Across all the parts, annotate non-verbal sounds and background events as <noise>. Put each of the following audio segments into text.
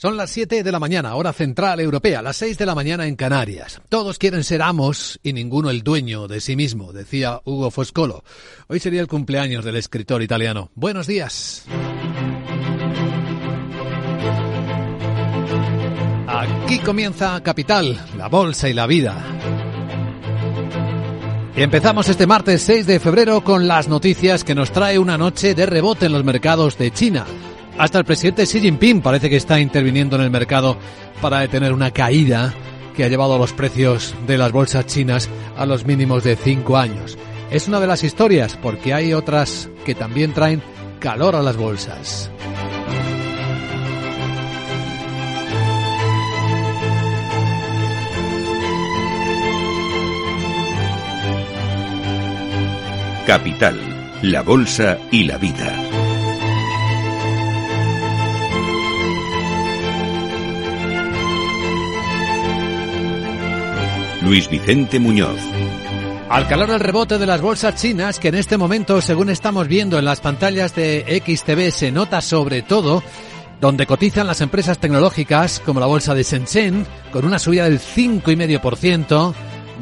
Son las 7 de la mañana, hora central europea, las 6 de la mañana en Canarias. Todos quieren ser amos y ninguno el dueño de sí mismo, decía Hugo Foscolo. Hoy sería el cumpleaños del escritor italiano. Buenos días. Aquí comienza Capital, la bolsa y la vida. Y empezamos este martes 6 de febrero con las noticias que nos trae una noche de rebote en los mercados de China. Hasta el presidente Xi Jinping parece que está interviniendo en el mercado para detener una caída que ha llevado los precios de las bolsas chinas a los mínimos de cinco años. Es una de las historias porque hay otras que también traen calor a las bolsas. Capital, la Bolsa y la Vida. Luis Vicente Muñoz. Al calor del rebote de las bolsas chinas, que en este momento, según estamos viendo en las pantallas de XTV, se nota sobre todo donde cotizan las empresas tecnológicas como la bolsa de Shenzhen, con una subida del 5,5%,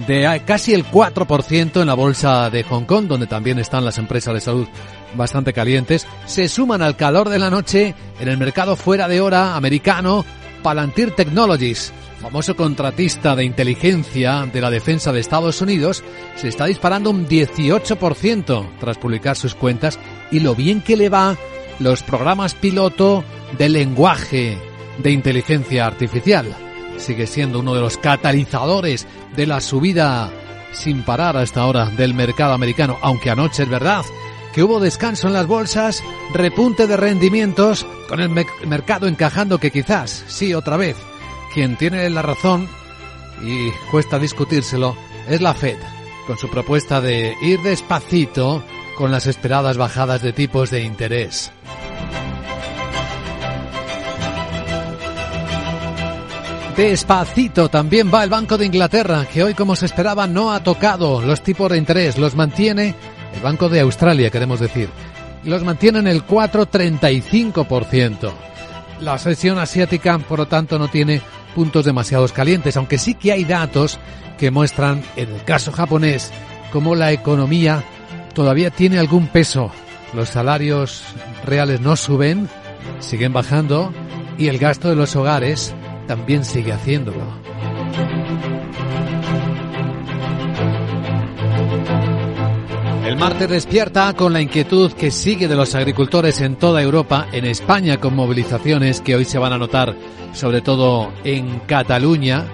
de casi el 4% en la bolsa de Hong Kong, donde también están las empresas de salud bastante calientes, se suman al calor de la noche en el mercado fuera de hora americano Palantir Technologies, famoso contratista de inteligencia de la defensa de Estados Unidos, se está disparando un 18% tras publicar sus cuentas y lo bien que le va los programas piloto de lenguaje de inteligencia artificial. Sigue siendo uno de los catalizadores de la subida sin parar hasta ahora del mercado americano, aunque anoche es verdad hubo descanso en las bolsas, repunte de rendimientos, con el mercado encajando que quizás, sí, otra vez, quien tiene la razón, y cuesta discutírselo, es la Fed, con su propuesta de ir despacito con las esperadas bajadas de tipos de interés. Despacito también va el Banco de Inglaterra, que hoy como se esperaba no ha tocado los tipos de interés, los mantiene el Banco de Australia, queremos decir, los mantiene en el 4,35%. La sesión asiática, por lo tanto, no tiene puntos demasiados calientes, aunque sí que hay datos que muestran, en el caso japonés, cómo la economía todavía tiene algún peso. Los salarios reales no suben, siguen bajando y el gasto de los hogares también sigue haciéndolo. El martes despierta con la inquietud que sigue de los agricultores en toda Europa, en España con movilizaciones que hoy se van a notar sobre todo en Cataluña.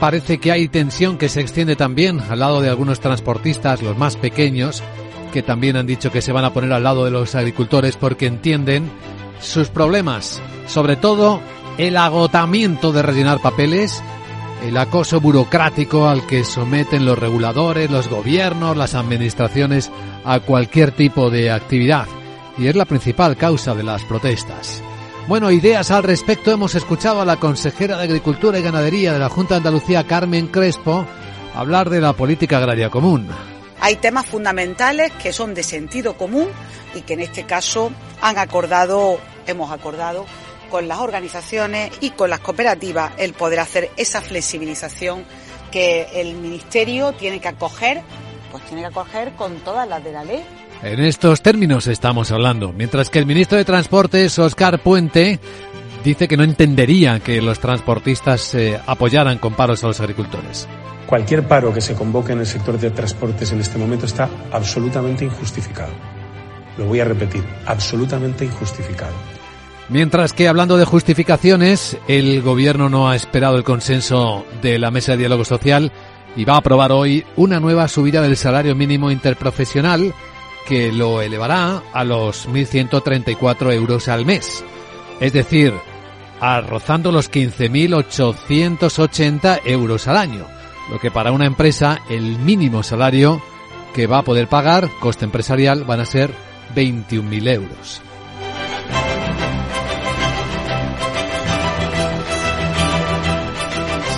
Parece que hay tensión que se extiende también al lado de algunos transportistas, los más pequeños, que también han dicho que se van a poner al lado de los agricultores porque entienden sus problemas, sobre todo el agotamiento de rellenar papeles, el acoso burocrático al que someten los reguladores, los gobiernos, las administraciones a cualquier tipo de actividad. Y es la principal causa de las protestas. Bueno, ideas al respecto hemos escuchado a la consejera de Agricultura y Ganadería de la Junta de Andalucía, Carmen Crespo, hablar de la política agraria común. Hay temas fundamentales que son de sentido común y que en este caso han acordado, hemos acordado con las organizaciones y con las cooperativas el poder hacer esa flexibilización que el Ministerio tiene que acoger, pues tiene que acoger con todas las de la ley. En estos términos estamos hablando, mientras que el ministro de Transportes, Oscar Puente, dice que no entendería que los transportistas eh, apoyaran con paros a los agricultores. Cualquier paro que se convoque en el sector de transportes en este momento está absolutamente injustificado. Lo voy a repetir, absolutamente injustificado. Mientras que hablando de justificaciones, el gobierno no ha esperado el consenso de la mesa de diálogo social y va a aprobar hoy una nueva subida del salario mínimo interprofesional que lo elevará a los 1.134 euros al mes. Es decir, a rozando los 15.880 euros al año, lo que para una empresa el mínimo salario que va a poder pagar, coste empresarial, van a ser 21.000 euros.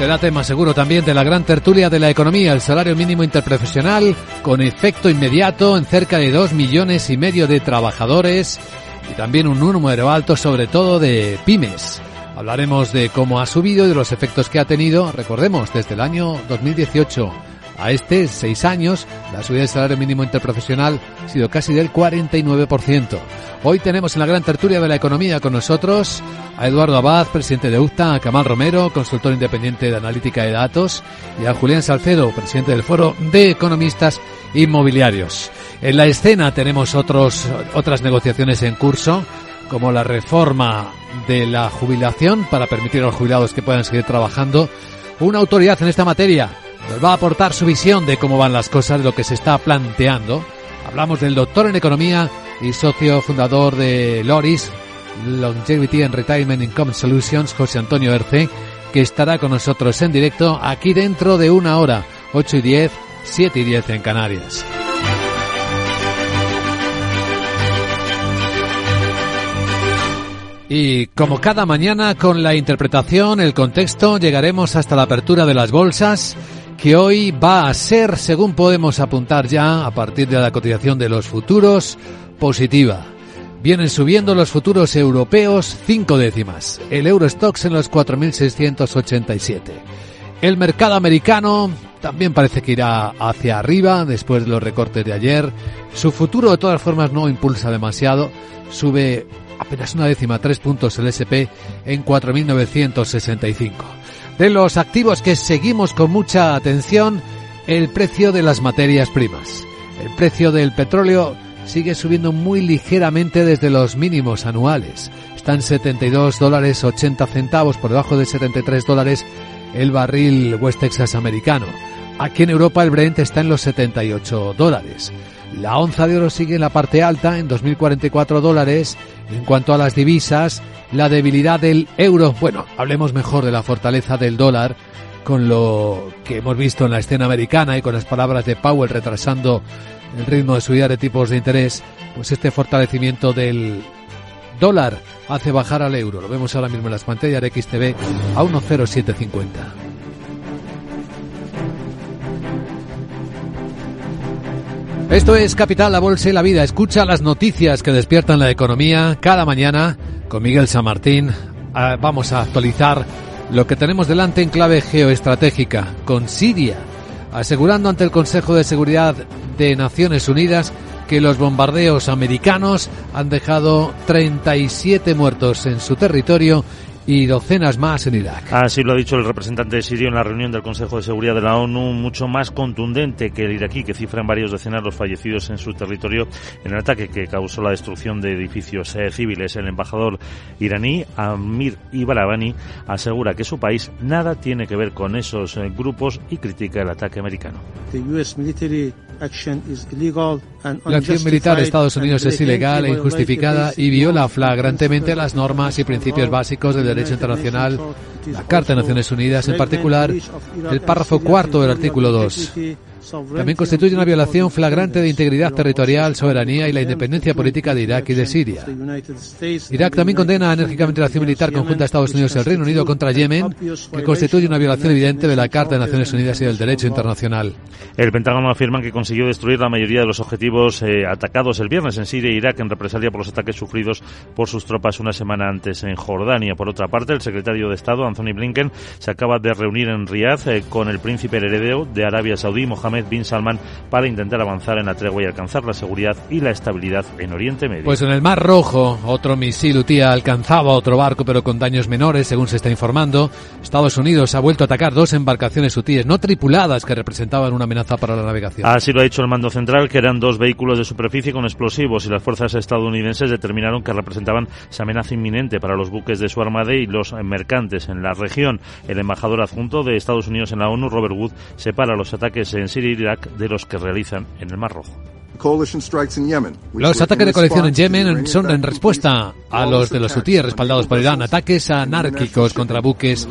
Será tema seguro también de la gran tertulia de la economía, el salario mínimo interprofesional, con efecto inmediato en cerca de dos millones y medio de trabajadores y también un número alto sobre todo de pymes. Hablaremos de cómo ha subido y de los efectos que ha tenido, recordemos, desde el año 2018 a este, seis años, la subida del salario mínimo interprofesional ha sido casi del 49%. Hoy tenemos en la gran tertulia de la economía con nosotros a Eduardo Abad, presidente de UCTA, a Kamal Romero, consultor independiente de analítica de datos, y a Julián Salcedo, presidente del Foro de Economistas Inmobiliarios. En la escena tenemos otros, otras negociaciones en curso, como la reforma de la jubilación para permitir a los jubilados que puedan seguir trabajando. Una autoridad en esta materia nos va a aportar su visión de cómo van las cosas, de lo que se está planteando. Hablamos del doctor en economía y socio fundador de Loris, Longevity and Retirement Income Solutions, José Antonio Erce, que estará con nosotros en directo aquí dentro de una hora, 8 y 10, 7 y 10 en Canarias. Y como cada mañana con la interpretación, el contexto, llegaremos hasta la apertura de las bolsas, que hoy va a ser, según podemos apuntar ya, a partir de la cotización de los futuros, positiva. Vienen subiendo los futuros europeos cinco décimas. El Eurostox en los 4.687. El mercado americano también parece que irá hacia arriba después de los recortes de ayer. Su futuro de todas formas no impulsa demasiado. Sube apenas una décima, tres puntos el SP en 4.965. De los activos que seguimos con mucha atención, el precio de las materias primas. El precio del petróleo sigue subiendo muy ligeramente desde los mínimos anuales. Están 72 dólares 80 centavos por debajo de 73 dólares el barril West Texas americano. Aquí en Europa el Brent está en los 78 dólares. La onza de oro sigue en la parte alta, en 2.044 dólares. En cuanto a las divisas, la debilidad del euro, bueno, hablemos mejor de la fortaleza del dólar, con lo que hemos visto en la escena americana y con las palabras de Powell retrasando el ritmo de subida de tipos de interés, pues este fortalecimiento del dólar hace bajar al euro. Lo vemos ahora mismo en las pantallas de XTV a 1,0750. Esto es Capital, la Bolsa y la Vida. Escucha las noticias que despiertan la economía cada mañana con Miguel San Martín. Ah, vamos a actualizar lo que tenemos delante en clave geoestratégica con Siria, asegurando ante el Consejo de Seguridad de Naciones Unidas que los bombardeos americanos han dejado 37 muertos en su territorio y docenas más en Irak. Así lo ha dicho el representante sirio en la reunión del Consejo de Seguridad de la ONU, mucho más contundente que el iraquí, que cifra en varios decenas los fallecidos en su territorio en el ataque que causó la destrucción de edificios eh, civiles. El embajador iraní, Amir Ibarabani, asegura que su país nada tiene que ver con esos eh, grupos y critica el ataque americano. La acción militar de Estados Unidos es ilegal e injustificada y viola flagrantemente las normas y principios básicos del derecho internacional, la Carta de Naciones Unidas, en particular el párrafo cuarto del artículo 2. También constituye una violación flagrante de integridad territorial, soberanía y la independencia política de Irak y de Siria. Irak también condena enérgicamente la acción militar conjunta de Estados Unidos y el Reino Unido contra Yemen, que constituye una violación evidente de la Carta de Naciones Unidas y del derecho internacional. El Pentágono afirma que consiguió destruir la mayoría de los objetivos eh, atacados el viernes en Siria e Irak en represalia por los ataques sufridos por sus tropas una semana antes en Jordania. Por otra parte, el secretario de Estado, Anthony Blinken, se acaba de reunir en Riyadh eh, con el príncipe heredero de Arabia Saudí, Mohammed bin Salman para intentar avanzar en la tregua y alcanzar la seguridad y la estabilidad en Oriente Medio. Pues en el Mar Rojo, otro misil UTI alcanzaba otro barco, pero con daños menores, según se está informando. Estados Unidos ha vuelto a atacar dos embarcaciones UTIs no tripuladas que representaban una amenaza para la navegación. Así lo ha dicho el mando central, que eran dos vehículos de superficie con explosivos y las fuerzas estadounidenses determinaron que representaban esa amenaza inminente para los buques de su armada y los mercantes en la región. El embajador adjunto de Estados Unidos en la ONU, Robert Wood, separa los ataques en Siria Irak de los que realizan en el Mar Rojo. Los ataques de coalición en Yemen son en respuesta a los de los hutíes respaldados por Irán, ataques anárquicos contra buques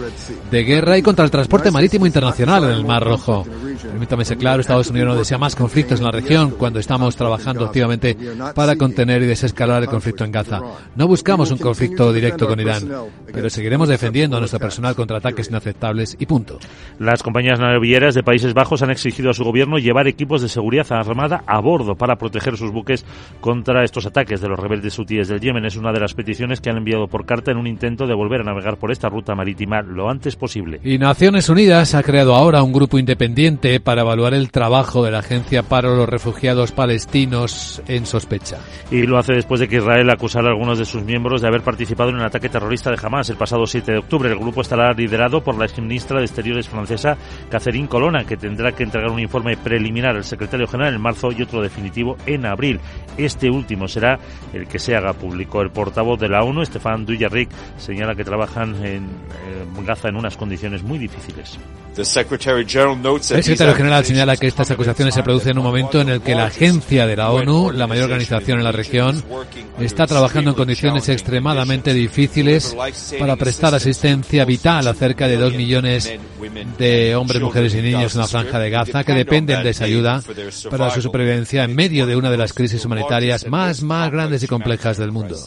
de guerra y contra el transporte marítimo internacional en el Mar Rojo. Permítame ser claro, Estados Unidos no desea más conflictos en la región cuando estamos trabajando activamente para contener y desescalar el conflicto en Gaza. No buscamos un conflicto directo con Irán, pero seguiremos defendiendo a nuestro personal contra ataques inaceptables y punto. Las compañías navieras de Países Bajos han exigido a su gobierno llevar equipos de seguridad armada a bordo para proteger sus buques contra estos ataques de los rebeldes hutíes del Yemen. Es una de las peticiones que han enviado por carta en un intento de volver a navegar por esta ruta marítima lo antes posible. Y Naciones Unidas ha creado ahora un grupo independiente para evaluar el trabajo de la Agencia para los Refugiados Palestinos en sospecha. Y lo hace después de que Israel acusara a algunos de sus miembros de haber participado en un ataque terrorista de Hamas el pasado 7 de octubre. El grupo estará liderado por la exministra de Exteriores francesa Catherine Colonna, que tendrá que entregar un informe preliminar al secretario general en marzo y otro definitivo en abril. Este último será el que se haga público. El portavoz de la ONU, Stefan Dujarric, señala que trabajan en, en Gaza en unas condiciones muy difíciles. El secretario general señala que estas acusaciones se producen en un momento en el que la agencia de la ONU, la mayor organización en la región, está trabajando en condiciones extremadamente difíciles para prestar asistencia vital a cerca de dos millones de hombres, mujeres y niños en la franja de Gaza que dependen de esa ayuda para su supervivencia en medio de una de las crisis humanitarias más, más grandes y complejas del mundo.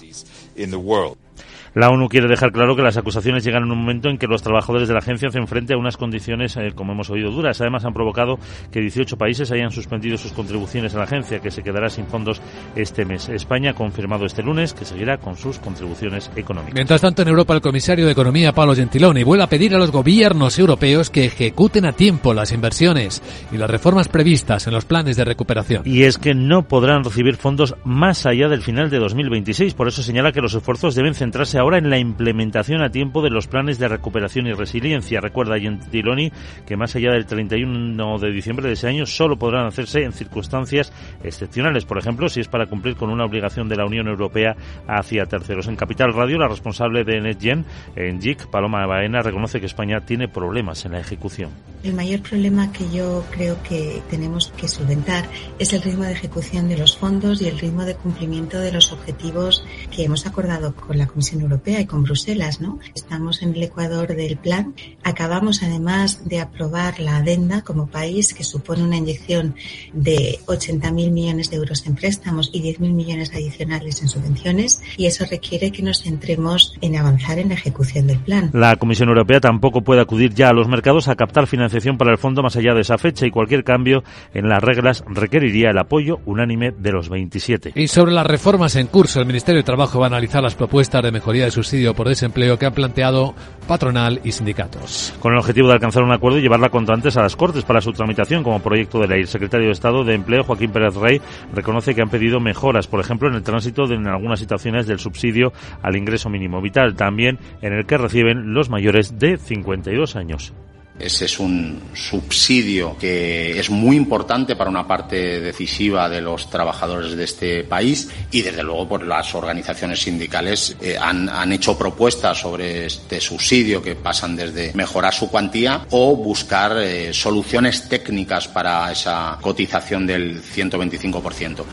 La ONU quiere dejar claro que las acusaciones llegan en un momento en que los trabajadores de la agencia hacen frente a unas condiciones, eh, como hemos oído, duras. Además, han provocado que 18 países hayan suspendido sus contribuciones a la agencia, que se quedará sin fondos este mes. España ha confirmado este lunes que seguirá con sus contribuciones económicas. Mientras tanto, en Europa, el comisario de Economía, Paolo Gentiloni, vuelve a pedir a los gobiernos europeos que ejecuten a tiempo las inversiones y las reformas previstas en los planes de recuperación. Y es que no podrán recibir fondos más allá del final de 2026. Por eso señala que los esfuerzos deben centrarse ahora en la implementación a tiempo de los planes de recuperación y resiliencia. Recuerda Gentiloni que más allá del 31 de diciembre de ese año solo podrán hacerse en circunstancias excepcionales, por ejemplo, si es para cumplir con una obligación de la Unión Europea hacia terceros. En Capital Radio, la responsable de NetGen, en JIC, Paloma Baena, reconoce que España tiene problemas en la ejecución. El mayor problema que yo creo que tenemos que solventar es el ritmo de ejecución de los fondos y el ritmo de cumplimiento de los objetivos que hemos acordado con la Comisión Europea y con Bruselas, ¿no? Estamos en el ecuador del plan. Acabamos además de aprobar la adenda como país que supone una inyección de 80.000 millones de euros en préstamos y 10.000 millones adicionales en subvenciones y eso requiere que nos centremos en avanzar en la ejecución del plan. La Comisión Europea tampoco puede acudir ya a los mercados a captar financiación para el fondo más allá de esa fecha y cualquier cambio en las reglas requeriría el apoyo unánime de los 27. Y sobre las reformas en curso, el Ministerio de Trabajo va a analizar las propuestas de mejoría de subsidios por desempleo que han planteado patronal y sindicatos. Con el objetivo de alcanzar un acuerdo y llevarla cuanto antes a las Cortes para su tramitación como proyecto de ley. El secretario de Estado de Empleo, Joaquín Pérez Rey, reconoce que han pedido mejoras, por ejemplo, en el tránsito de, en algunas situaciones del subsidio al ingreso mínimo vital, también en el que reciben los mayores de 52 años. Ese es un subsidio que es muy importante para una parte decisiva de los trabajadores de este país y desde luego por las organizaciones sindicales eh, han, han, hecho propuestas sobre este subsidio que pasan desde mejorar su cuantía o buscar eh, soluciones técnicas para esa cotización del 125%.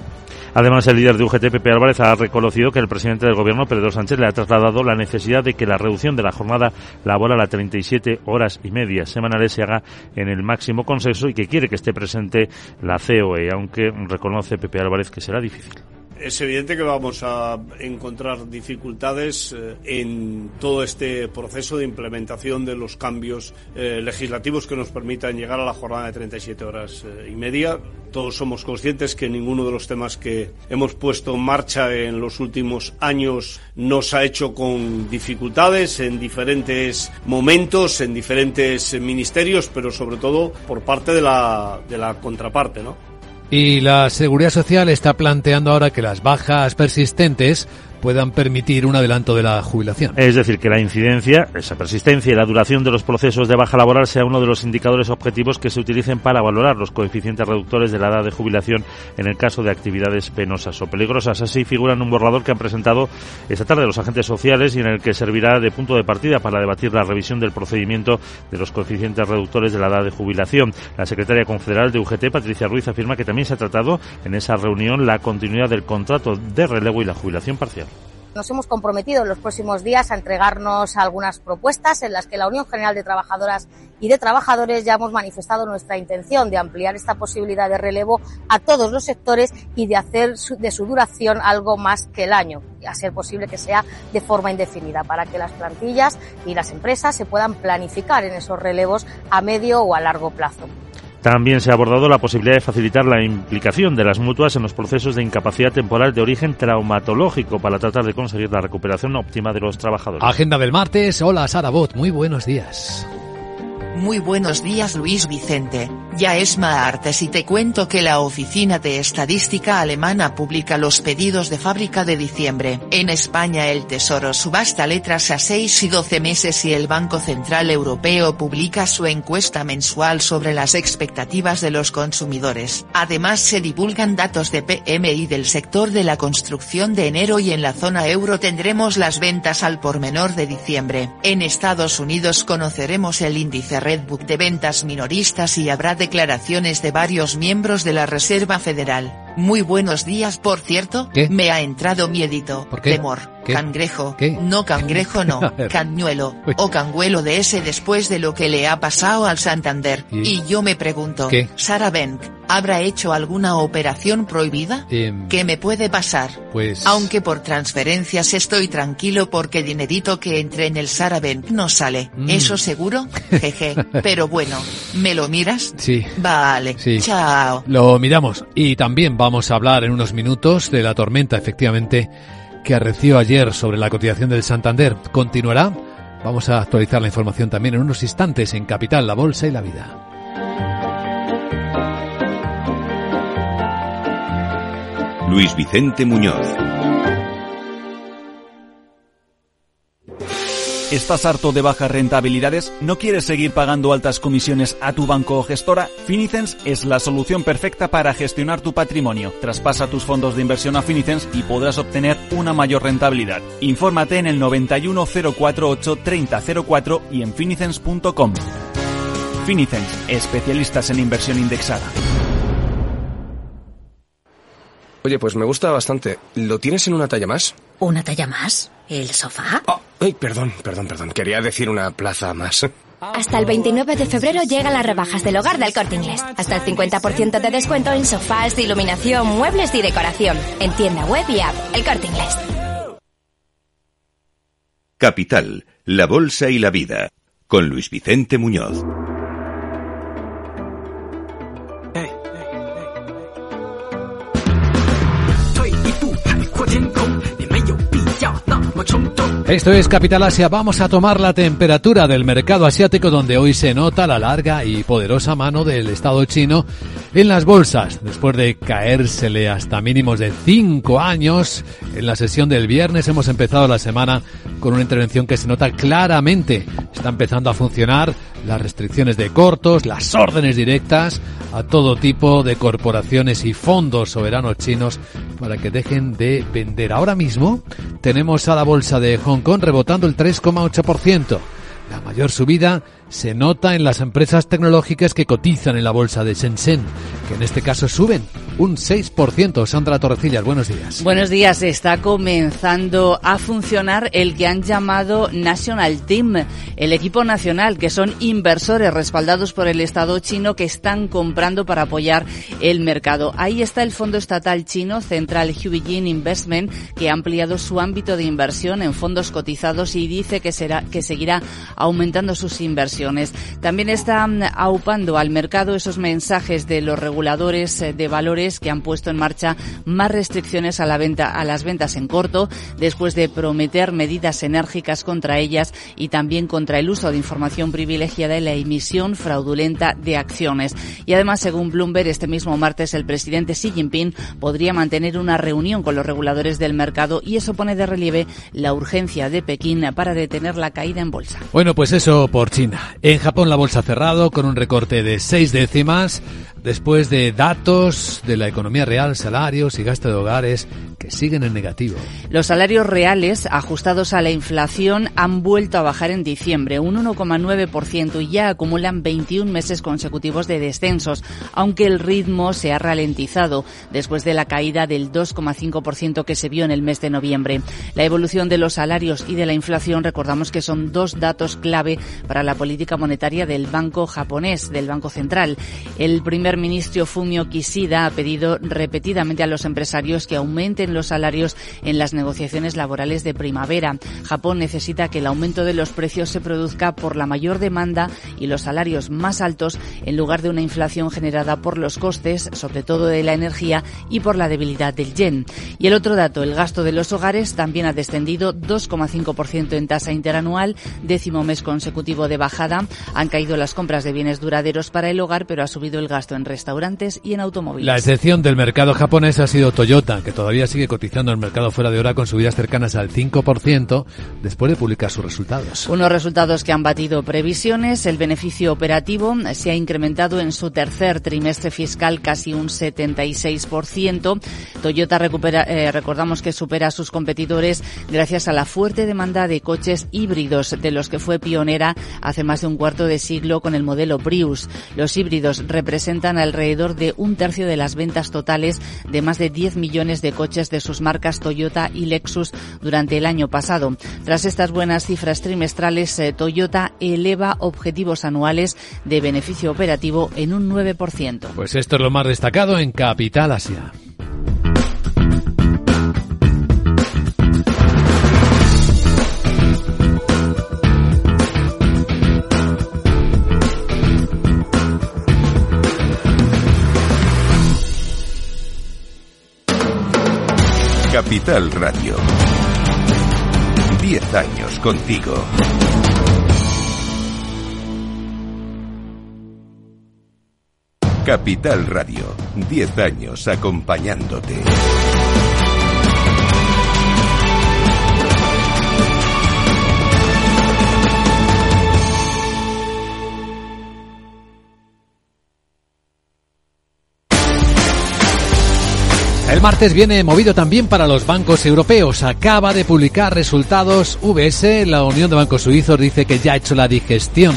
Además, el líder de UGT, Pepe Álvarez, ha reconocido que el presidente del gobierno, Pedro Sánchez, le ha trasladado la necesidad de que la reducción de la jornada laboral a 37 horas y media semanales se haga en el máximo consenso y que quiere que esté presente la COE, aunque reconoce Pepe Álvarez que será difícil es evidente que vamos a encontrar dificultades eh, en todo este proceso de implementación de los cambios eh, legislativos que nos permitan llegar a la jornada de 37 horas eh, y media. Todos somos conscientes que ninguno de los temas que hemos puesto en marcha en los últimos años nos ha hecho con dificultades en diferentes momentos, en diferentes ministerios, pero sobre todo por parte de la, de la contraparte, ¿no? Y la Seguridad Social está planteando ahora que las bajas persistentes puedan permitir un adelanto de la jubilación. Es decir, que la incidencia, esa persistencia y la duración de los procesos de baja laboral sea uno de los indicadores objetivos que se utilicen para valorar los coeficientes reductores de la edad de jubilación en el caso de actividades penosas o peligrosas. Así figura en un borrador que han presentado esta tarde los agentes sociales y en el que servirá de punto de partida para debatir la revisión del procedimiento de los coeficientes reductores de la edad de jubilación. La secretaria confederal de UGT, Patricia Ruiz, afirma que también se ha tratado en esa reunión la continuidad del contrato de relevo y la jubilación parcial. Nos hemos comprometido en los próximos días a entregarnos algunas propuestas en las que la Unión General de Trabajadoras y de Trabajadores ya hemos manifestado nuestra intención de ampliar esta posibilidad de relevo a todos los sectores y de hacer de su duración algo más que el año, a ser posible que sea de forma indefinida, para que las plantillas y las empresas se puedan planificar en esos relevos a medio o a largo plazo. También se ha abordado la posibilidad de facilitar la implicación de las mutuas en los procesos de incapacidad temporal de origen traumatológico para tratar de conseguir la recuperación óptima de los trabajadores. Agenda del martes. Hola, Sara Bot. Muy buenos días. Muy buenos días Luis Vicente, ya es martes y te cuento que la Oficina de Estadística Alemana publica los pedidos de fábrica de diciembre. En España el Tesoro subasta letras a 6 y 12 meses y el Banco Central Europeo publica su encuesta mensual sobre las expectativas de los consumidores. Además se divulgan datos de PMI del sector de la construcción de enero y en la zona euro tendremos las ventas al por menor de diciembre. En Estados Unidos conoceremos el índice Red Book de ventas minoristas y habrá declaraciones de varios miembros de la Reserva Federal. Muy buenos días, por cierto. Me ha entrado miedito. ¿Por qué? Temor. Cangrejo. No cangrejo no. <laughs> Cañuelo. O canguelo de ese después de lo que le ha pasado al Santander. ¿Y? yo me pregunto. ¿Qué? Sara Benk, ¿habrá hecho alguna operación prohibida? Em, ¿Qué me puede pasar? Pues... Aunque por transferencias estoy tranquilo porque dinerito que entre en el Sara Benk no sale. Mm. ¿Eso seguro? <laughs> Jeje. Pero bueno, ¿me lo miras? Sí. Vale. Sí. Chao. Lo miramos. Y también vamos a hablar en unos minutos de la tormenta, efectivamente, que arreció ayer sobre la cotización del Santander. ¿Continuará? Vamos a actualizar la información también en unos instantes en Capital, la Bolsa y la Vida. Luis Vicente Muñoz. ¿Estás harto de bajas rentabilidades? ¿No quieres seguir pagando altas comisiones a tu banco o gestora? Finicens es la solución perfecta para gestionar tu patrimonio. Traspasa tus fondos de inversión a Finicens y podrás obtener una mayor rentabilidad. Infórmate en el 91 048 3004 y en finicens.com. Finicens, especialistas en inversión indexada. Oye, pues me gusta bastante. ¿Lo tienes en una talla más? ¿Una talla más? ¿El sofá? Oh, ay, perdón, perdón, perdón. Quería decir una plaza más. Hasta el 29 de febrero llegan las rebajas del hogar del Corte Inglés. Hasta el 50% de descuento en sofás, iluminación, muebles y decoración. En tienda web y app. El Corte Inglés. Capital, la Bolsa y la Vida. Con Luis Vicente Muñoz. Esto es Capital Asia. Vamos a tomar la temperatura del mercado asiático donde hoy se nota la larga y poderosa mano del Estado chino en las bolsas. Después de caérsele hasta mínimos de cinco años, en la sesión del viernes hemos empezado la semana con una intervención que se nota claramente. Está empezando a funcionar las restricciones de cortos, las órdenes directas a todo tipo de corporaciones y fondos soberanos chinos para que dejen de vender. Ahora mismo tenemos a la bolsa de Hong Rebotando el 3,8%. La mayor subida se nota en las empresas tecnológicas que cotizan en la bolsa de Shenzhen, que en este caso suben un 6%. Sandra Torrecillas, buenos días. Buenos días. Está comenzando a funcionar el que han llamado National Team, el equipo nacional, que son inversores respaldados por el Estado chino que están comprando para apoyar el mercado. Ahí está el fondo estatal chino Central Huijin Investment, que ha ampliado su ámbito de inversión en fondos cotizados y dice que será que seguirá aumentando sus inversiones. También está aupando al mercado esos mensajes de los reguladores de valores que han puesto en marcha más restricciones a la venta, a las ventas en corto, después de prometer medidas enérgicas contra ellas y también contra el uso de información privilegiada y la emisión fraudulenta de acciones. Y además, según Bloomberg, este mismo martes el presidente Xi Jinping podría mantener una reunión con los reguladores del mercado y eso pone de relieve la urgencia de Pekín para detener la caída en bolsa. Bueno, pues eso por China. En Japón la bolsa ha cerrado con un recorte de seis décimas después de datos de la economía real, salarios y gasto de hogares que siguen en negativo. Los salarios reales ajustados a la inflación han vuelto a bajar en diciembre, un 1,9% y ya acumulan 21 meses consecutivos de descensos, aunque el ritmo se ha ralentizado después de la caída del 2,5% que se vio en el mes de noviembre. La evolución de los salarios y de la inflación recordamos que son dos datos clave para la política monetaria del Banco japonés, del Banco Central. El primer ministro Fumio Kishida ha pedido repetidamente a los empresarios que aumenten los salarios en las negociaciones laborales de primavera. Japón necesita que el aumento de los precios se produzca por la mayor demanda y los salarios más altos en lugar de una inflación generada por los costes, sobre todo de la energía y por la debilidad del yen. Y el otro dato, el gasto de los hogares también ha descendido 2,5% en tasa interanual, décimo mes consecutivo de bajada. Han caído las compras de bienes duraderos para el hogar, pero ha subido el gasto en restaurantes y en automóviles. La excepción del mercado japonés ha sido Toyota, que todavía sigue cotizando en el mercado fuera de hora con subidas cercanas al 5% después de publicar sus resultados. Unos resultados que han batido previsiones. El beneficio operativo se ha incrementado en su tercer trimestre fiscal casi un 76%. Toyota recupera, eh, recordamos que supera a sus competidores gracias a la fuerte demanda de coches híbridos, de los que fue pionera hace más de un cuarto de siglo con el modelo Prius. Los híbridos representan alrededor de un tercio de las ventas totales de más de 10 millones de coches de sus marcas Toyota y Lexus durante el año pasado. Tras estas buenas cifras trimestrales, eh, Toyota eleva objetivos anuales de beneficio operativo en un 9%. Pues esto es lo más destacado en Capital Asia. Capital Radio. Diez años contigo. Capital Radio. Diez años acompañándote. El martes viene movido también para los bancos europeos. Acaba de publicar resultados VS. La Unión de Bancos Suizos dice que ya ha hecho la digestión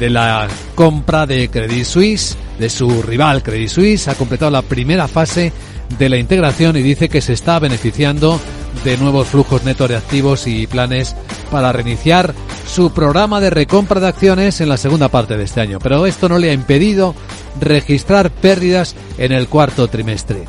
de la compra de Credit Suisse, de su rival Credit Suisse. Ha completado la primera fase de la integración y dice que se está beneficiando de nuevos flujos netos de activos y planes para reiniciar su programa de recompra de acciones en la segunda parte de este año. Pero esto no le ha impedido registrar pérdidas en el cuarto trimestre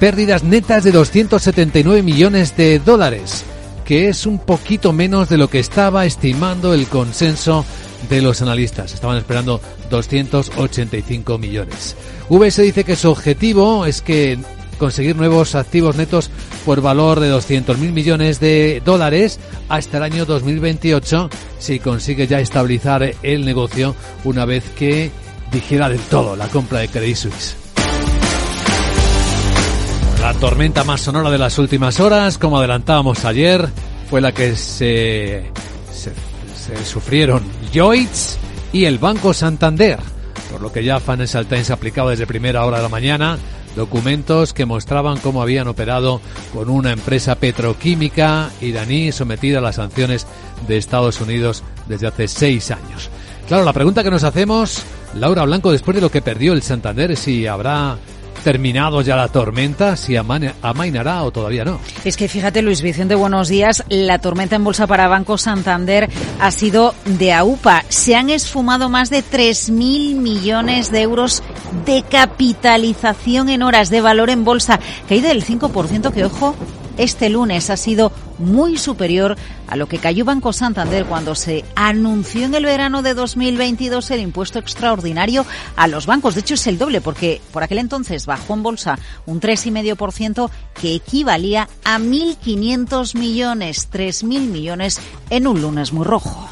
pérdidas netas de 279 millones de dólares, que es un poquito menos de lo que estaba estimando el consenso de los analistas. Estaban esperando 285 millones. VS dice que su objetivo es que conseguir nuevos activos netos por valor de 200 mil millones de dólares hasta el año 2028 si consigue ya estabilizar el negocio una vez que digiera del todo la compra de Credit Suisse. La tormenta más sonora de las últimas horas, como adelantábamos ayer, fue la que se, sufrieron Lloyds y el Banco Santander, por lo que ya Financial Times aplicaba desde primera hora de la mañana documentos que mostraban cómo habían operado con una empresa petroquímica iraní sometida a las sanciones de Estados Unidos desde hace seis años. Claro, la pregunta que nos hacemos, Laura Blanco, después de lo que perdió el Santander, si habrá terminado ya la tormenta, si amainará o todavía no. Es que fíjate, Luis Vicente, buenos días. La tormenta en bolsa para Banco Santander ha sido de AUPA. Se han esfumado más de 3.000 millones de euros de capitalización en horas de valor en bolsa. Caída del 5%, que ojo, este lunes ha sido muy superior a lo que cayó Banco Santander cuando se anunció en el verano de 2022 el impuesto extraordinario a los bancos. De hecho, es el doble porque por aquel entonces bajó en bolsa un 3,5% que equivalía a 1.500 millones, 3.000 millones en un lunes muy rojo.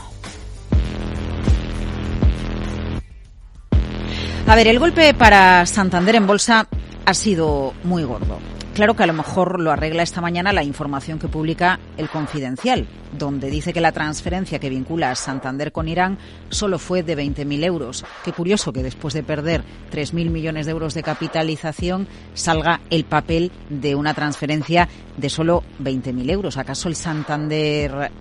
A ver, el golpe para Santander en bolsa ha sido muy gordo. Claro que a lo mejor lo arregla esta mañana la información que publica el Confidencial, donde dice que la transferencia que vincula a Santander con Irán solo fue de 20.000 euros. Qué curioso que después de perder 3.000 millones de euros de capitalización salga el papel de una transferencia de solo 20.000 euros. ¿Acaso el Santander,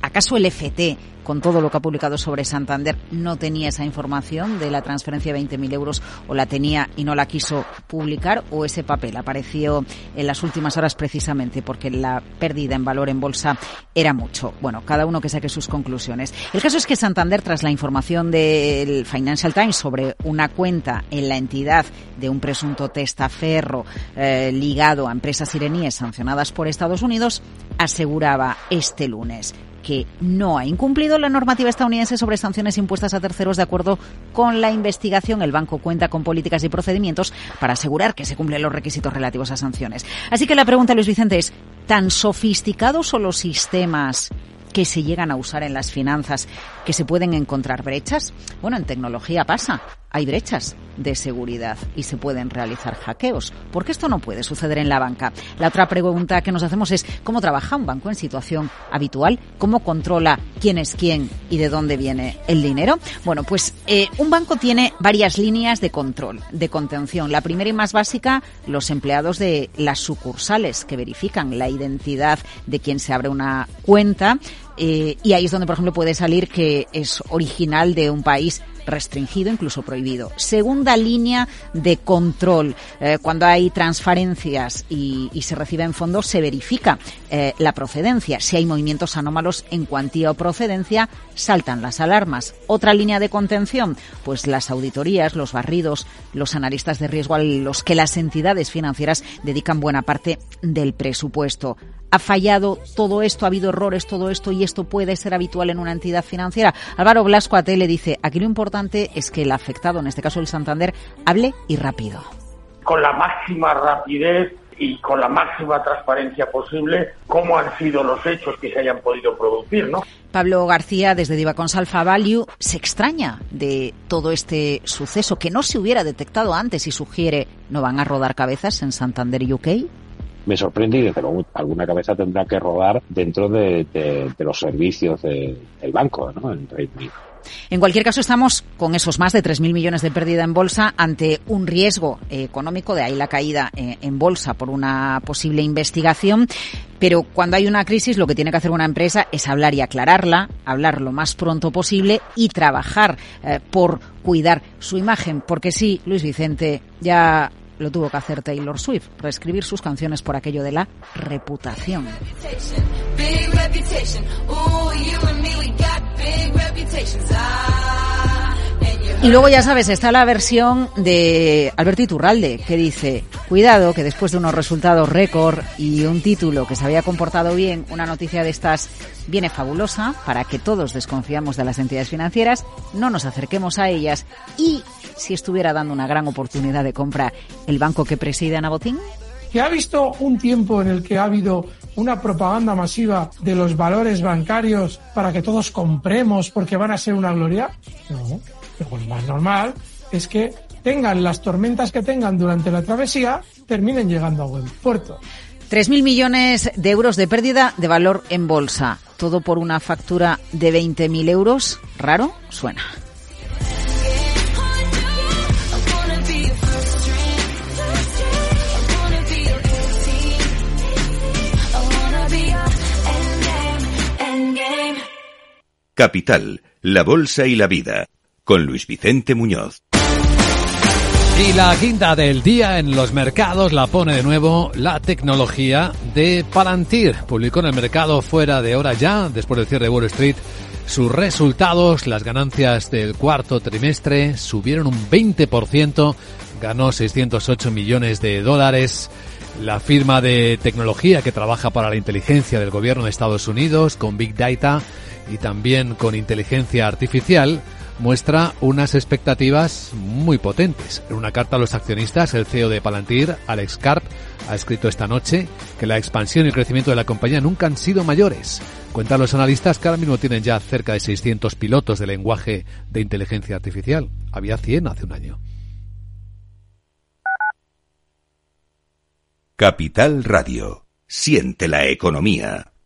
acaso el FT con todo lo que ha publicado sobre Santander, no tenía esa información de la transferencia de 20.000 euros o la tenía y no la quiso publicar o ese papel apareció en las últimas horas precisamente porque la pérdida en valor en bolsa era mucho. Bueno, cada uno que saque sus conclusiones. El caso es que Santander, tras la información del Financial Times sobre una cuenta en la entidad de un presunto testaferro eh, ligado a empresas iraníes sancionadas por Estados Unidos, aseguraba este lunes que no ha incumplido la normativa estadounidense sobre sanciones impuestas a terceros de acuerdo con la investigación. El banco cuenta con políticas y procedimientos para asegurar que se cumplen los requisitos relativos a sanciones. Así que la pregunta, Luis Vicente, es, ¿tan sofisticados son los sistemas que se llegan a usar en las finanzas, que se pueden encontrar brechas? Bueno, en tecnología pasa. Hay brechas de seguridad y se pueden realizar hackeos. ¿Por qué esto no puede suceder en la banca? La otra pregunta que nos hacemos es cómo trabaja un banco en situación habitual, cómo controla quién es quién y de dónde viene el dinero. Bueno, pues eh, un banco tiene varias líneas de control, de contención. La primera y más básica, los empleados de las sucursales que verifican la identidad de quien se abre una cuenta. Eh, y ahí es donde, por ejemplo, puede salir que es original de un país restringido, incluso prohibido. Segunda línea de control. Eh, cuando hay transferencias y, se reciben fondos, se verifica eh, la procedencia. Si hay movimientos anómalos en cuantía o procedencia, saltan las alarmas. Otra línea de contención, pues las auditorías, los barridos, los analistas de riesgo a los que las entidades financieras dedican buena parte del presupuesto ha fallado todo esto, ha habido errores, todo esto y esto puede ser habitual en una entidad financiera. Álvaro Blasco a le dice, aquí lo importante es que el afectado, en este caso el Santander, hable y rápido. Con la máxima rapidez y con la máxima transparencia posible cómo han sido los hechos que se hayan podido producir, ¿no? Pablo García, desde Divacons Alpha Value, se extraña de todo este suceso que no se hubiera detectado antes y sugiere, ¿no van a rodar cabezas en Santander UK? Me sorprende y desde luego alguna cabeza tendrá que rodar dentro de, los servicios del banco ¿no? en cualquier caso, estamos con esos más de 3.000 millones de pérdida en bolsa ante un riesgo económico, de ahí la caída eh, en bolsa por una posible investigación. Pero cuando hay una crisis, lo que tiene que hacer una empresa es hablar y aclararla, hablar lo más pronto posible y trabajar eh, por cuidar su imagen. Porque sí, Luis Vicente, ya lo tuvo que hacer Taylor Swift, reescribir sus canciones por aquello de la reputación. Y luego ya sabes, está la versión de Alberto Iturralde, que dice, cuidado, que después de unos resultados récord y un título que se había comportado bien, una noticia de estas viene fabulosa para que todos desconfiamos de las entidades financieras, no nos acerquemos a ellas y si estuviera dando una gran oportunidad de compra el banco que preside Ana Botín. ¿Que ha visto un tiempo en el que ha habido una propaganda masiva de los valores bancarios para que todos compremos porque van a ser una gloria? No lo más normal es que tengan las tormentas que tengan durante la travesía, terminen llegando a buen puerto. 3.000 millones de euros de pérdida de valor en bolsa. Todo por una factura de 20.000 euros. ¿Raro? Suena. Capital, la Bolsa y la Vida con Luis Vicente Muñoz. Y la quinta del día en los mercados la pone de nuevo la tecnología de Palantir. Publicó en el mercado fuera de hora ya, después del cierre de Wall Street, sus resultados, las ganancias del cuarto trimestre subieron un 20%, ganó 608 millones de dólares. La firma de tecnología que trabaja para la inteligencia del gobierno de Estados Unidos con Big Data y también con inteligencia artificial muestra unas expectativas muy potentes. En una carta a los accionistas, el CEO de Palantir, Alex Karp, ha escrito esta noche que la expansión y el crecimiento de la compañía nunca han sido mayores. Cuentan los analistas que ahora mismo tienen ya cerca de 600 pilotos de lenguaje de inteligencia artificial. Había 100 hace un año. Capital Radio. Siente la economía.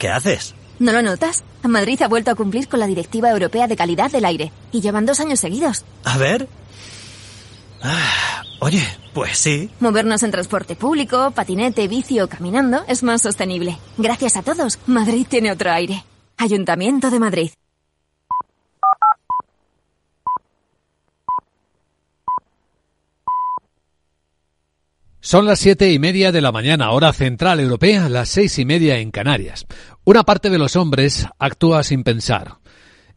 ¿Qué haces? ¿No lo notas? Madrid ha vuelto a cumplir con la Directiva Europea de Calidad del Aire y llevan dos años seguidos. A ver. Ah, oye, pues sí. Movernos en transporte público, patinete, bici o caminando es más sostenible. Gracias a todos, Madrid tiene otro aire. Ayuntamiento de Madrid. Son las siete y media de la mañana, hora central europea, las seis y media en Canarias. Una parte de los hombres actúa sin pensar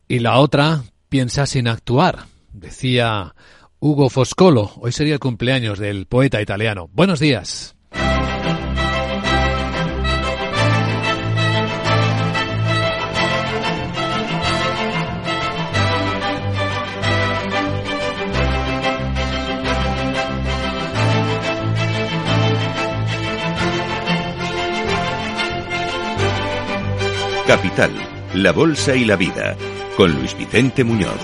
y la otra piensa sin actuar, decía Hugo Foscolo. Hoy sería el cumpleaños del poeta italiano. Buenos días. Capital, la Bolsa y la Vida, con Luis Vicente Muñoz.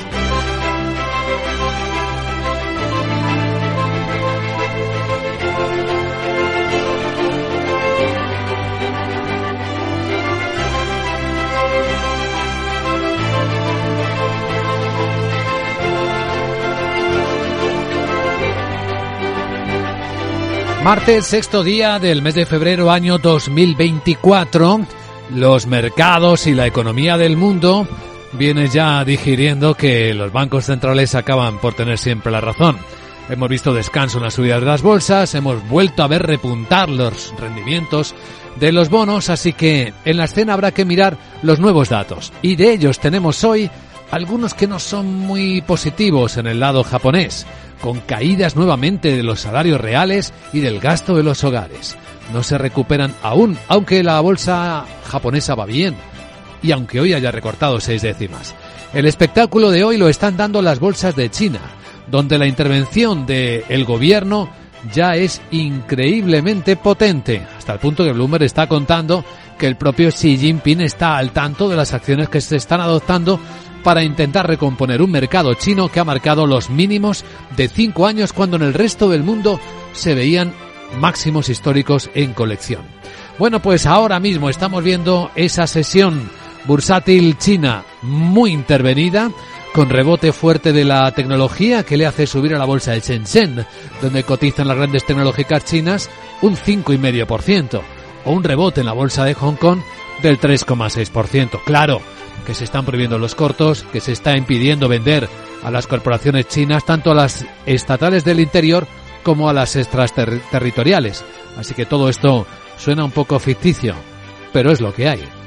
Martes, sexto día del mes de febrero año 2024. Los mercados y la economía del mundo vienen ya digiriendo que los bancos centrales acaban por tener siempre la razón. Hemos visto descanso en la subida de las bolsas, hemos vuelto a ver repuntar los rendimientos de los bonos, así que en la escena habrá que mirar los nuevos datos. Y de ellos tenemos hoy algunos que no son muy positivos en el lado japonés, con caídas nuevamente de los salarios reales y del gasto de los hogares. No se recuperan aún, aunque la bolsa japonesa va bien y aunque hoy haya recortado seis décimas. El espectáculo de hoy lo están dando las bolsas de China, donde la intervención del gobierno ya es increíblemente potente, hasta el punto que Bloomberg está contando que el propio Xi Jinping está al tanto de las acciones que se están adoptando para intentar recomponer un mercado chino que ha marcado los mínimos de cinco años cuando en el resto del mundo se veían máximos históricos en colección. Bueno, pues ahora mismo estamos viendo esa sesión bursátil china muy intervenida, con rebote fuerte de la tecnología que le hace subir a la bolsa de Shenzhen, donde cotizan las grandes tecnológicas chinas un 5,5%, o un rebote en la bolsa de Hong Kong del 3,6%. Claro que se están prohibiendo los cortos, que se está impidiendo vender a las corporaciones chinas, tanto a las estatales del interior como a las extraterritoriales. Así que todo esto suena un poco ficticio, pero es lo que hay.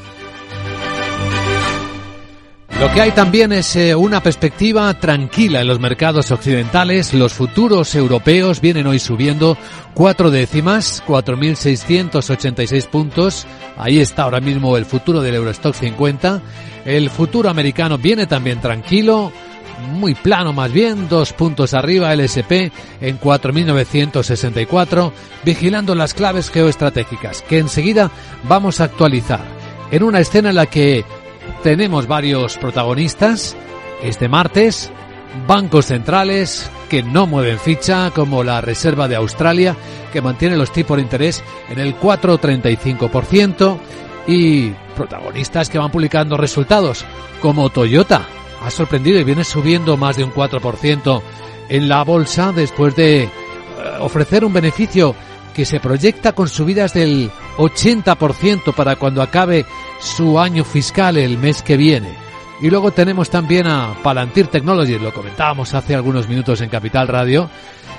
Lo que hay también es eh, una perspectiva tranquila en los mercados occidentales. Los futuros europeos vienen hoy subiendo cuatro décimas, 4.686 puntos. Ahí está ahora mismo el futuro del Eurostock 50. El futuro americano viene también tranquilo, muy plano más bien, dos puntos arriba el SP en 4.964, vigilando las claves geoestratégicas que enseguida vamos a actualizar. En una escena en la que tenemos varios protagonistas. Este martes, bancos centrales que no mueven ficha, como la Reserva de Australia, que mantiene los tipos de interés en el 4,35%, y protagonistas que van publicando resultados, como Toyota. Ha sorprendido y viene subiendo más de un 4% en la bolsa después de eh, ofrecer un beneficio que se proyecta con subidas del 80% para cuando acabe su año fiscal el mes que viene. Y luego tenemos también a Palantir Technologies, lo comentábamos hace algunos minutos en Capital Radio,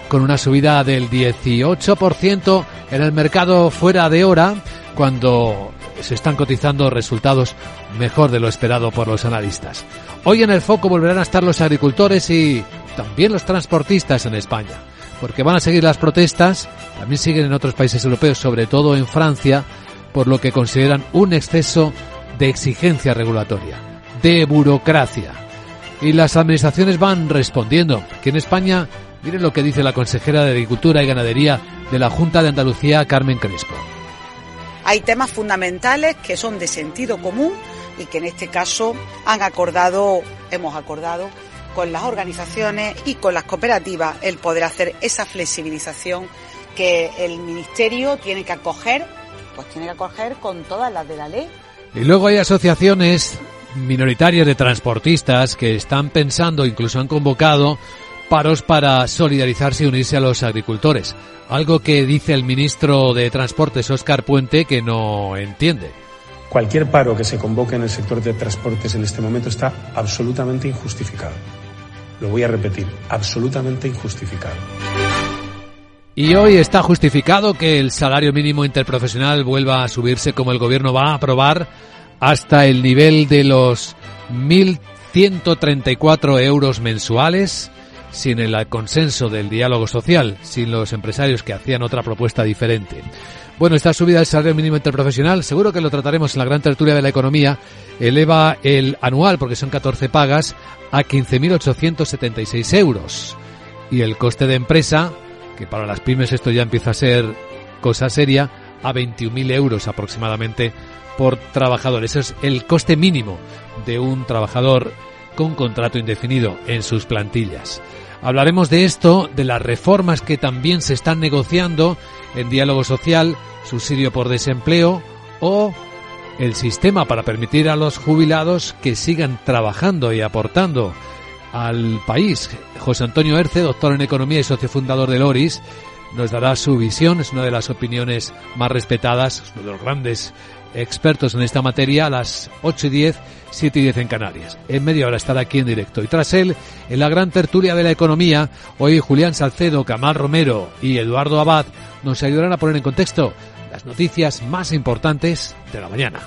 con una subida del 18% en el mercado fuera de hora, cuando se están cotizando resultados mejor de lo esperado por los analistas. Hoy en el foco volverán a estar los agricultores y también los transportistas en España, porque van a seguir las protestas, también siguen en otros países europeos, sobre todo en Francia, por lo que consideran un exceso de exigencia regulatoria, de burocracia. Y las administraciones van respondiendo. Aquí en España, miren lo que dice la consejera de Agricultura y Ganadería de la Junta de Andalucía, Carmen Crespo. Hay temas fundamentales que son de sentido común y que en este caso han acordado, hemos acordado con las organizaciones y con las cooperativas el poder hacer esa flexibilización que el Ministerio tiene que acoger, pues tiene que acoger con todas las de la ley. Y luego hay asociaciones minoritarias de transportistas que están pensando, incluso han convocado paros para solidarizarse y unirse a los agricultores. Algo que dice el ministro de Transportes, Óscar Puente, que no entiende. Cualquier paro que se convoque en el sector de transportes en este momento está absolutamente injustificado. Lo voy a repetir, absolutamente injustificado. Y hoy está justificado que el salario mínimo interprofesional vuelva a subirse como el gobierno va a aprobar hasta el nivel de los 1.134 euros mensuales sin el consenso del diálogo social, sin los empresarios que hacían otra propuesta diferente. Bueno, esta subida del salario mínimo interprofesional, seguro que lo trataremos en la gran tertulia de la economía, eleva el anual, porque son 14 pagas, a 15.876 euros. Y el coste de empresa, que para las pymes esto ya empieza a ser cosa seria, a 21.000 euros aproximadamente por trabajador. Ese es el coste mínimo de un trabajador con contrato indefinido en sus plantillas. Hablaremos de esto, de las reformas que también se están negociando en diálogo social, subsidio por desempleo o el sistema para permitir a los jubilados que sigan trabajando y aportando al país. José Antonio Erce, doctor en Economía y socio fundador del ORIS, nos dará su visión, es una de las opiniones más respetadas, uno de los grandes expertos en esta materia a las 8 y 10, 7 y 10 en Canarias. En media hora estará aquí en directo. Y tras él, en la gran tertulia de la economía, hoy Julián Salcedo, Camal Romero y Eduardo Abad nos ayudarán a poner en contexto las noticias más importantes de la mañana.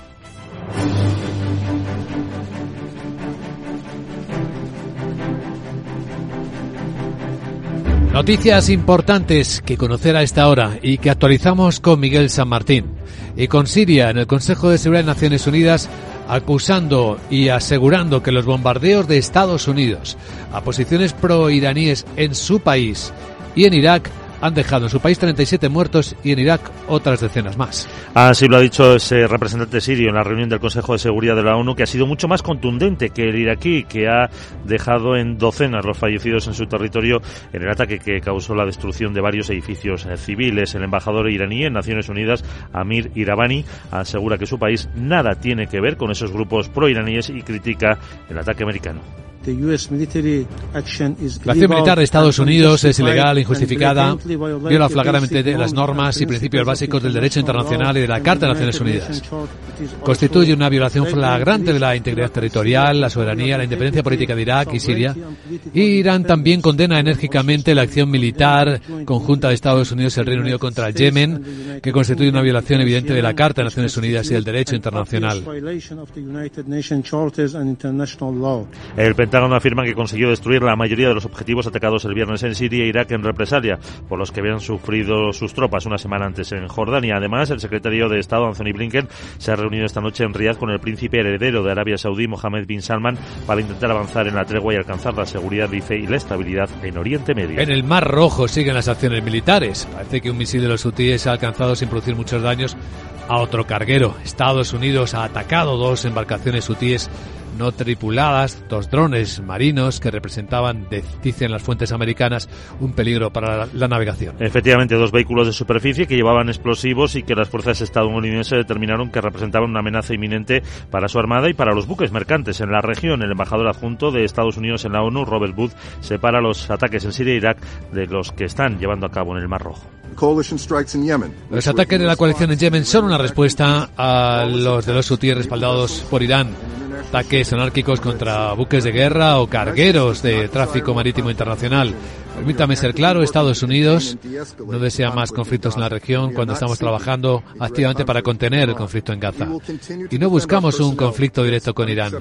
Noticias importantes que conocer a esta hora y que actualizamos con Miguel San Martín. Y con Siria en el Consejo de Seguridad de Naciones Unidas acusando y asegurando que los bombardeos de Estados Unidos a posiciones pro-iraníes en su país y en Irak han dejado en su país 37 muertos y en Irak otras decenas más. Así lo ha dicho ese representante sirio en la reunión del Consejo de Seguridad de la ONU, que ha sido mucho más contundente que el iraquí, que ha dejado en docenas los fallecidos en su territorio en el ataque que causó la destrucción de varios edificios eh, civiles. El embajador iraní en Naciones Unidas, Amir Irabani, asegura que su país nada tiene que ver con esos grupos pro-iraníes y critica el ataque americano. La acción militar de Estados Unidos es ilegal, injustificada, viola flagrantemente las normas y principios básicos del derecho internacional y de la Carta de Naciones Unidas. Constituye una violación flagrante de la integridad territorial, la soberanía, la independencia política de Irak y Siria. Y Irán también condena enérgicamente la acción militar conjunta de Estados Unidos y el Reino Unido contra el Yemen, que constituye una violación evidente de la Carta de Naciones Unidas y del derecho internacional. El Pentágono afirma que consiguió destruir la mayoría de los objetivos atacados el viernes en Siria e Irak en represalia por los que habían sufrido sus tropas una semana antes en Jordania. Además, el secretario de Estado, Anthony Blinken, se ha reunido esta noche en Riyadh con el príncipe heredero de Arabia Saudí, Mohammed bin Salman, para intentar avanzar en la tregua y alcanzar la seguridad, dice, y la estabilidad en Oriente Medio. En el Mar Rojo siguen las acciones militares. Parece que un misil de los hutíes ha alcanzado sin producir muchos daños a otro carguero. Estados Unidos ha atacado dos embarcaciones hutíes no tripuladas, dos drones marinos que representaban, dicen las fuentes americanas, un peligro para la, navegación. Efectivamente, dos vehículos de superficie que llevaban explosivos y que las fuerzas estadounidenses determinaron que representaban una amenaza inminente para su armada y para los buques mercantes en la región. El embajador adjunto de Estados Unidos en la ONU, Robert Booth, separa los ataques en Siria e Irak de los que están llevando a cabo en el Mar Rojo. Los ataques de la coalición en Yemen son una respuesta a los de los hutíes respaldados por Irán ataques anárquicos contra buques de guerra o cargueros de tráfico marítimo internacional. Permítame ser claro, Estados Unidos no desea más conflictos en la región cuando estamos trabajando activamente para contener el conflicto en Gaza. Y no buscamos un conflicto directo con Irán,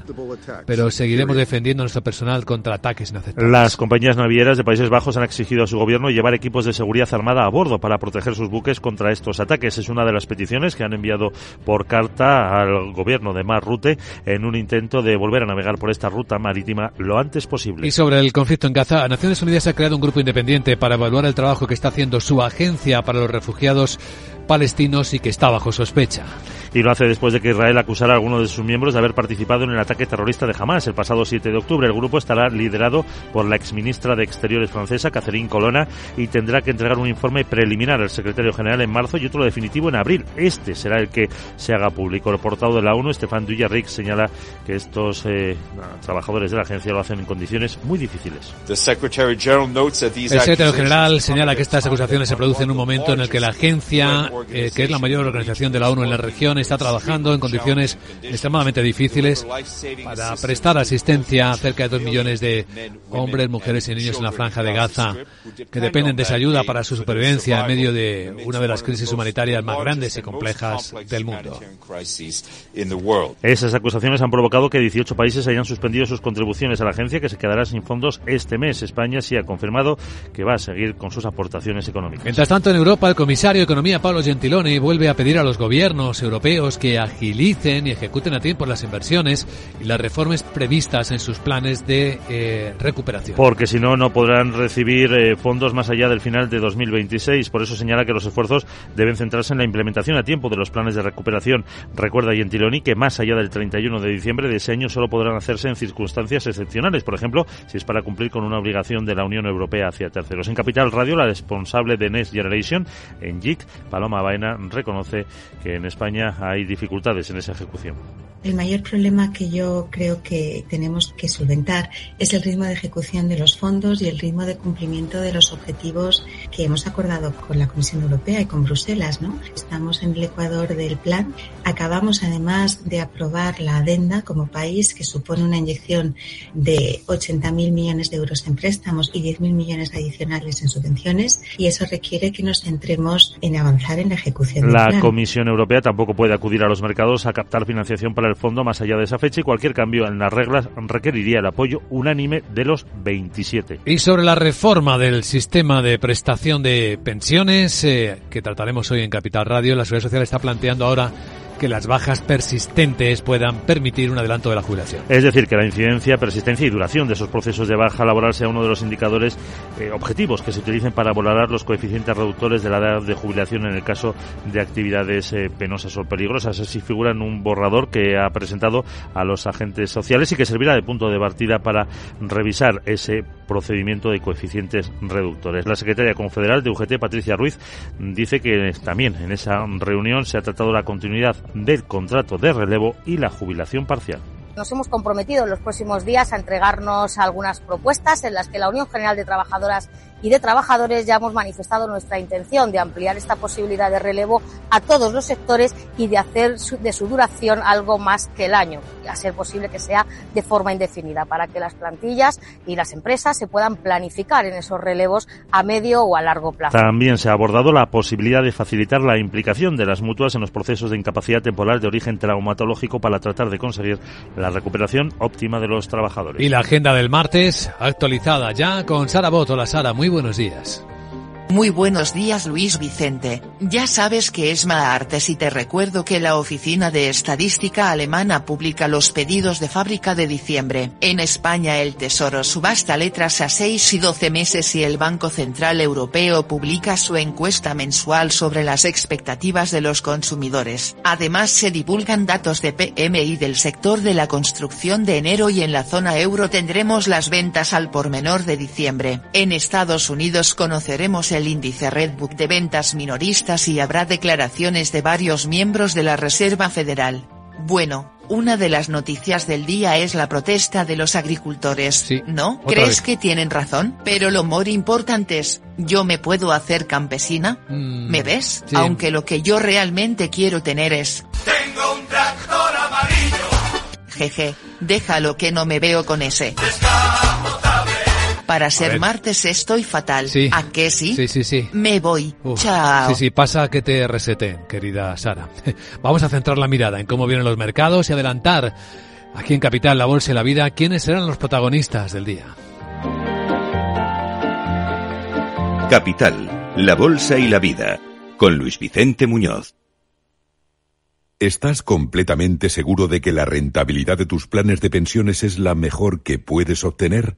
pero seguiremos defendiendo a nuestro personal contra ataques inaceptables. Las compañías navieras de Países Bajos han exigido a su gobierno llevar equipos de seguridad armada a bordo para proteger sus buques contra estos ataques. Es una de las peticiones que han enviado por carta al gobierno de Mar Rute en un intento de volver a navegar por esta ruta marítima lo antes posible. Y sobre el conflicto en Gaza, Naciones Unidas ha creado un grupo independiente para evaluar el trabajo que está haciendo su agencia para los refugiados palestinos y que está bajo sospecha y lo hace después de que Israel acusara a algunos de sus miembros de haber participado en el ataque terrorista de Hamas el pasado 7 de octubre. El grupo estará liderado por la exministra de Exteriores francesa, Catherine Colonna, y tendrá que entregar un informe preliminar al secretario general en marzo y otro definitivo en abril. Este será el que se haga público. El portavoz de la ONU, Stefan Dujarric, señala que estos eh, trabajadores de la agencia lo hacen en condiciones muy difíciles. El secretario general señala que estas acusaciones se producen en un momento en el que la agencia, eh, que es la mayor organización de la ONU en la región, está trabajando en condiciones extremadamente difíciles para prestar asistencia a cerca de dos millones de hombres, mujeres y niños en la franja de Gaza que dependen de esa ayuda para su supervivencia en medio de una de las crisis humanitarias más grandes y complejas del mundo. Esas acusaciones han provocado que 18 países hayan suspendido sus contribuciones a la agencia que se quedará sin fondos este mes. España sí ha confirmado que va a seguir con sus aportaciones económicas. Mientras tanto, en Europa, el comisario de Economía, Paolo Gentiloni, vuelve a pedir a los gobiernos europeos que agilicen y ejecuten a tiempo las inversiones y las reformas previstas en sus planes de eh, recuperación. Porque si no, no podrán recibir eh, fondos más allá del final de 2026. Por eso señala que los esfuerzos deben centrarse en la implementación a tiempo de los planes de recuperación. Recuerda Gentiloni que más allá del 31 de diciembre de ese año solo podrán hacerse en circunstancias excepcionales. Por ejemplo, si es para cumplir con una obligación de la Unión Europea hacia terceros. En Capital Radio, la responsable de Next Generation en JIC, Paloma Baena, reconoce que en España hay dificultades en esa ejecución. El mayor problema que yo creo que tenemos que solventar es el ritmo de ejecución de los fondos y el ritmo de cumplimiento de los objetivos que hemos acordado con la Comisión Europea y con Bruselas. ¿no? Estamos en el ecuador del plan. Acabamos además de aprobar la adenda como país que supone una inyección de 80.000 millones de euros en préstamos y 10.000 millones adicionales en subvenciones y eso requiere que nos centremos en avanzar en la ejecución. La del plan. Comisión Europea tampoco puede acudir a los mercados a captar financiación para el fondo más allá de esa fecha y cualquier cambio en las reglas requeriría el apoyo unánime de los 27. Y sobre la reforma del sistema de prestación de pensiones eh, que trataremos hoy en Capital Radio, la Seguridad Social está planteando ahora que las bajas persistentes puedan permitir un adelanto de la jubilación. Es decir, que la incidencia, persistencia y duración de esos procesos de baja laboral sea uno de los indicadores eh, objetivos que se utilicen para valorar los coeficientes reductores de la edad de jubilación en el caso de actividades eh, penosas o peligrosas. Así figura en un borrador que ha presentado a los agentes sociales y que servirá de punto de partida para revisar ese procedimiento de coeficientes reductores. La secretaria confederal de UGT, Patricia Ruiz, dice que también en esa reunión se ha tratado la continuidad del contrato de relevo y la jubilación parcial. Nos hemos comprometido en los próximos días a entregarnos algunas propuestas en las que la Unión General de Trabajadoras y de Trabajadores ya hemos manifestado nuestra intención de ampliar esta posibilidad de relevo a todos los sectores y de hacer de su duración algo más que el año, y a ser posible que sea de forma indefinida, para que las plantillas y las empresas se puedan planificar en esos relevos a medio o a largo plazo. También se ha abordado la posibilidad de facilitar la implicación de las mutuas en los procesos de incapacidad temporal de origen traumatológico para tratar de conseguir la recuperación óptima de los trabajadores. Y la agenda del martes, actualizada ya con Sara Boto. La Sara, muy buenos días. Muy buenos días Luis Vicente, ya sabes que es Maartes y te recuerdo que la Oficina de Estadística Alemana publica los pedidos de fábrica de diciembre. En España el Tesoro subasta letras a 6 y 12 meses y el Banco Central Europeo publica su encuesta mensual sobre las expectativas de los consumidores. Además se divulgan datos de PMI del sector de la construcción de enero y en la zona euro tendremos las ventas al por menor de diciembre. En Estados Unidos conoceremos el índice Redbook de ventas minoristas y habrá declaraciones de varios miembros de la Reserva Federal. Bueno, una de las noticias del día es la protesta de los agricultores, ¿no? ¿Crees vez. que tienen razón? Pero lo more importante es, ¿yo me puedo hacer campesina? ¿Me ves? sí. Aunque lo que yo realmente quiero tener es... Tengo un tractor amarillo. Jeje, déjalo que no me veo con ese. Para ser martes estoy fatal. Sí. ¿A qué sí? Sí, sí, sí. Me voy. Uf, Chao. Sí, sí, pasa que te reseten, querida Sara. <laughs> Vamos a centrar la mirada en cómo vienen los mercados y adelantar aquí en Capital, la Bolsa y la Vida, quiénes serán los protagonistas del día. Capital, la Bolsa y la Vida, con Luis Vicente Muñoz. ¿Estás completamente seguro de que la rentabilidad de tus planes de pensiones es la mejor que puedes obtener?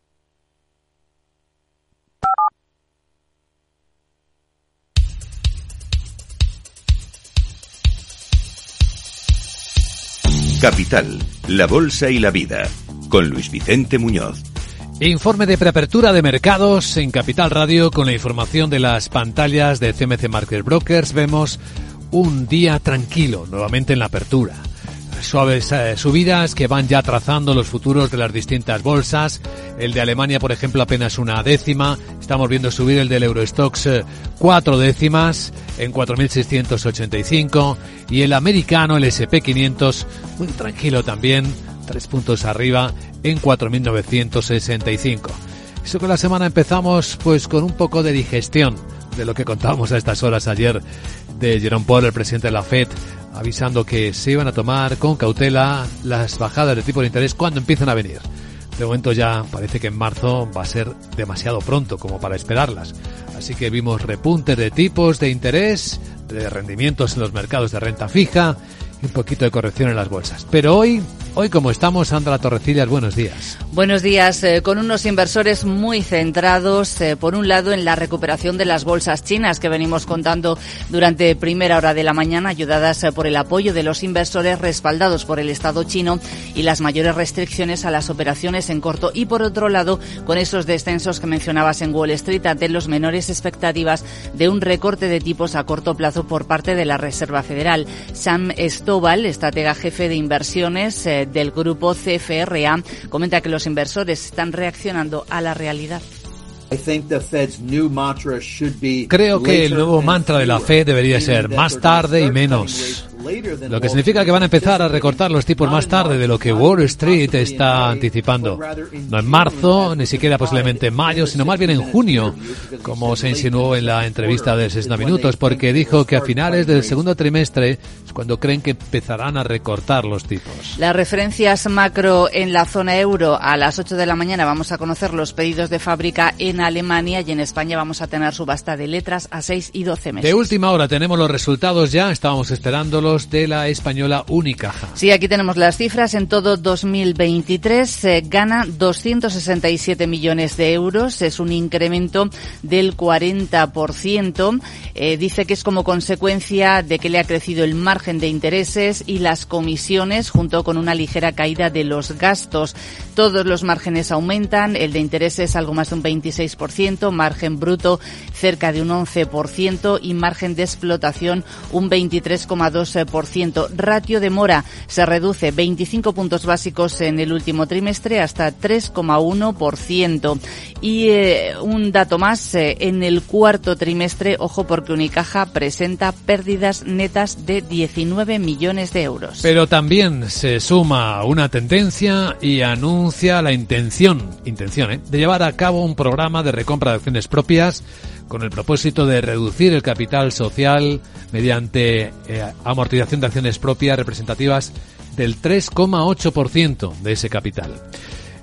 Capital, la Bolsa y la Vida, con Luis Vicente Muñoz. Informe de preapertura de mercados en Capital Radio con la información de las pantallas de CMC Market Brokers. Vemos un día tranquilo nuevamente en la apertura. Suaves eh, subidas que van ya trazando los futuros de las distintas bolsas. El de Alemania, por ejemplo, apenas una décima. Estamos viendo subir el del Eurostox eh, cuatro décimas en 4.685. Y el americano, el SP500, muy tranquilo también, tres puntos arriba en 4.965. Eso que la semana empezamos pues con un poco de digestión de lo que contábamos a estas horas ayer de Jerome Powell, el presidente de la Fed, avisando que se iban a tomar con cautela las bajadas de tipo de interés cuando empiezan a venir. De momento ya parece que en marzo va a ser demasiado pronto como para esperarlas. Así que vimos repuntes de tipos de interés, de rendimientos en los mercados de renta fija y un poquito de corrección en las bolsas. Pero hoy, hoy como estamos, Sandra Torrecillas, buenos días. Buenos días, eh, con unos inversores muy centrados, eh, por un lado, en la recuperación de las bolsas chinas que venimos contando durante primera hora de la mañana, ayudadas eh, por el apoyo de los inversores respaldados por el Estado chino y las mayores restricciones a las operaciones en corto. Y por otro lado, con esos descensos que mencionabas en Wall Street ante los menores expectativas de un recorte de tipos a corto plazo por parte de la Reserva Federal. Sam Stovall, estratega jefe de inversiones eh, del grupo CFRA, comenta que los inversores están reaccionando a la realidad. Creo que el nuevo mantra de la Fed debería ser más tarde y menos. Lo que significa que van a empezar a recortar los tipos más tarde de lo que Wall Street está anticipando. No en marzo, ni siquiera posiblemente en mayo, sino más bien en junio, como se insinuó en la entrevista de 60 minutos, porque dijo que a finales del segundo trimestre es cuando creen que empezarán a recortar los tipos. Las referencias macro en la zona euro a las 8 de la mañana vamos a conocer los pedidos de fábrica en Alemania y en España vamos a tener subasta de letras a 6 y 12 meses. De última hora tenemos los resultados ya, estábamos esperándolos de la española Unicaja. Sí, aquí tenemos las cifras. En todo 2023 eh, gana 267 millones de euros. Es un incremento del 40%. Eh, dice que es como consecuencia de que le ha crecido el margen de intereses y las comisiones junto con una ligera caída de los gastos. Todos los márgenes aumentan. El de intereses algo más de un 26%, margen bruto cerca de un 11% y margen de explotación un 23,2%. Ratio de mora se reduce 25 puntos básicos en el último trimestre hasta 3,1%. Y eh, un dato más, eh, en el cuarto trimestre, ojo porque Unicaja presenta pérdidas netas de 19 millones de euros. Pero también se suma una tendencia y anuncia la intención, intención, ¿eh? de llevar a cabo un programa de recompra de acciones propias con el propósito de reducir el capital social mediante eh, amortización de acciones propias representativas del 3,8% de ese capital.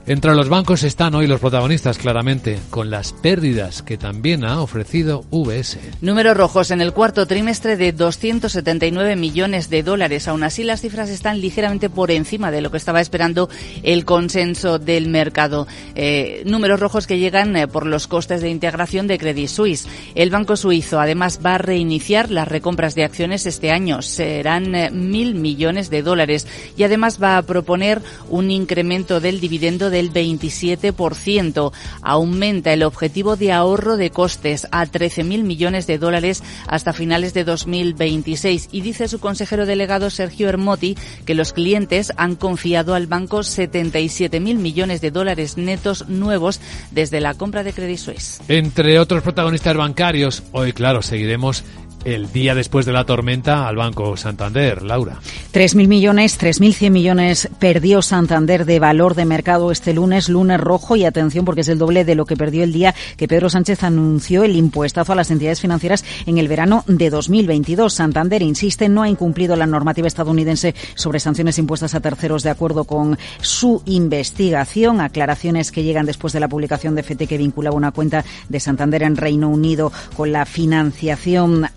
Entre los bancos están hoy los protagonistas, claramente, con las pérdidas que también ha ofrecido VS. Números rojos en el cuarto trimestre de 279 millones de dólares. Aún así, las cifras están ligeramente por encima de lo que estaba esperando el consenso del mercado. Eh, números rojos que llegan eh, por los costes de integración de Credit Suisse. El banco suizo, además, va a reiniciar las recompras de acciones este año. Serán eh, mil millones de dólares. Y además va a proponer un incremento del dividendo de del 27%. Aumenta el objetivo de ahorro de costes a 13.000 millones de dólares hasta finales de 2026 y dice su consejero delegado Sergio Hermoti que los clientes han confiado al banco 77.000 millones de dólares netos nuevos desde la compra de Credit Suisse. Entre otros protagonistas bancarios, hoy claro, seguiremos el día después de la tormenta al Banco Santander. Laura. 3.000 millones, 3.100 millones perdió Santander de valor de mercado este lunes, lunes rojo, y atención porque es el doble de lo que perdió el día que Pedro Sánchez anunció el impuestazo a las entidades financieras en el verano de 2022. Santander insiste no ha incumplido la normativa estadounidense sobre sanciones impuestas a terceros de acuerdo con su investigación. Aclaraciones que llegan después de la publicación de FT que vinculaba una cuenta de Santander en Reino Unido con la financiación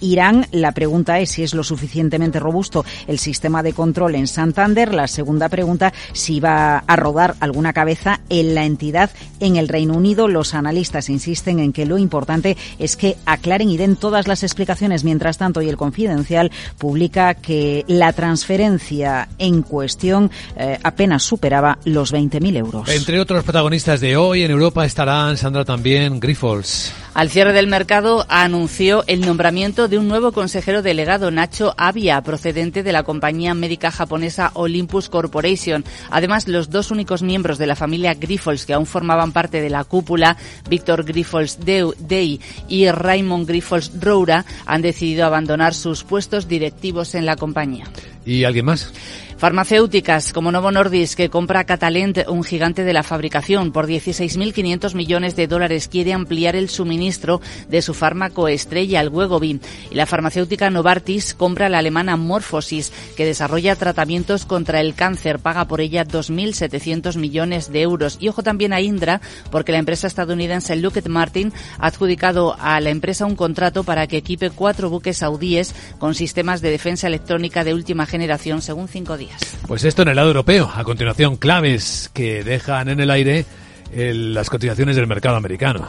Irán. La pregunta es si es lo suficientemente robusto el sistema de control en Santander. La segunda pregunta, si va a rodar alguna cabeza en la entidad en el Reino Unido. Los analistas insisten en que lo importante es que aclaren y den todas las explicaciones. Mientras tanto, y el Confidencial publica que la transferencia en cuestión eh, apenas superaba los 20.000 euros. Entre otros protagonistas de hoy en Europa estarán, Sandra, también Grifols. Al cierre del mercado anunció el nombramiento de un nuevo consejero delegado, Nacho Avia, procedente de la compañía médica japonesa Olympus Corporation. Además, los dos únicos miembros de la familia Grifols que aún formaban parte de la cúpula, Víctor Grifols Day y Raymond Grifols Roura, han decidido abandonar sus puestos directivos en la compañía. ¿Y alguien más? Farmacéuticas como Novo Nordisk, que compra Catalent, un gigante de la fabricación, por 16.500 millones de dólares, quiere ampliar el suministro de su fármaco estrella, el Wegovy. Y la farmacéutica Novartis compra la alemana Morphosis, que desarrolla tratamientos contra el cáncer, paga por ella 2.700 millones de euros. Y ojo también a Indra, porque la empresa estadounidense Lockheed Martin ha adjudicado a la empresa un contrato para que equipe cuatro buques saudíes con sistemas de defensa electrónica de última generación, según cinco días. Pues esto en el lado europeo. A continuación, claves que dejan en el aire las cotizaciones del mercado americano.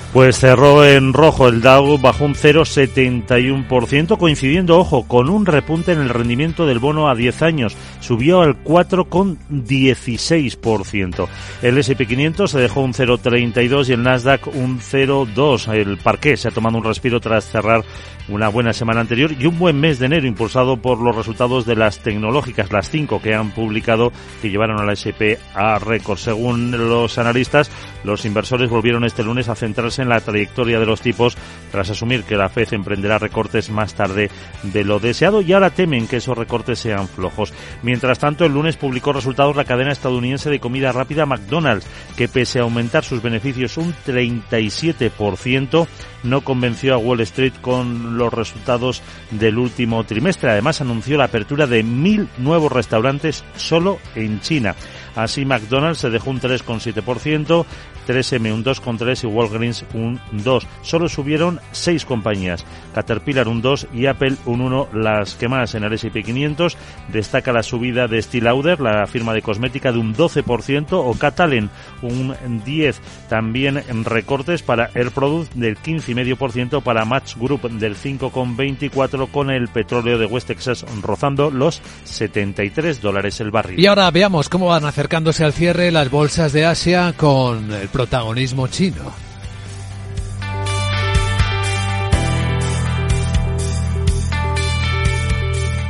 Pues cerró en rojo el Dow, bajó un 0,71%, coincidiendo, ojo, con un repunte en el rendimiento del bono a 10 años. Subió al 4,16%. El S&P 500 se dejó un 0,32 y el Nasdaq un 0,2. El parqué se ha tomado un respiro tras cerrar una buena semana anterior y un buen mes de enero impulsado por los resultados de las tecnológicas, las cinco que han publicado que llevaron a la SP a récord. Según los analistas, los inversores volvieron este lunes a centrarse en la trayectoria de los tipos tras asumir que la FED emprenderá recortes más tarde de lo deseado y ahora temen que esos recortes sean flojos. Mientras tanto, el lunes publicó resultados la cadena estadounidense de comida rápida McDonald's, que pese a aumentar sus beneficios un 37%, no convenció a Wall Street con los resultados del último trimestre. Además, anunció la apertura de mil nuevos restaurantes solo en China. Así, McDonald's se dejó un 3,7%, 3M un 2,3% y Walgreens un 2%. Solo subieron seis compañías, Caterpillar un 2% y Apple un 1%, las que más en el S&P 500. Destaca la subida de Steel Lauder, la firma de cosmética, de un 12% o Catalan un 10%. También recortes para Air Product del 15,5%, para Match Group del 5,24% con el petróleo de West Texas rozando los 73 dólares el barril. Y ahora veamos cómo van acercándose al cierre las bolsas de Asia con el protagonismo chino.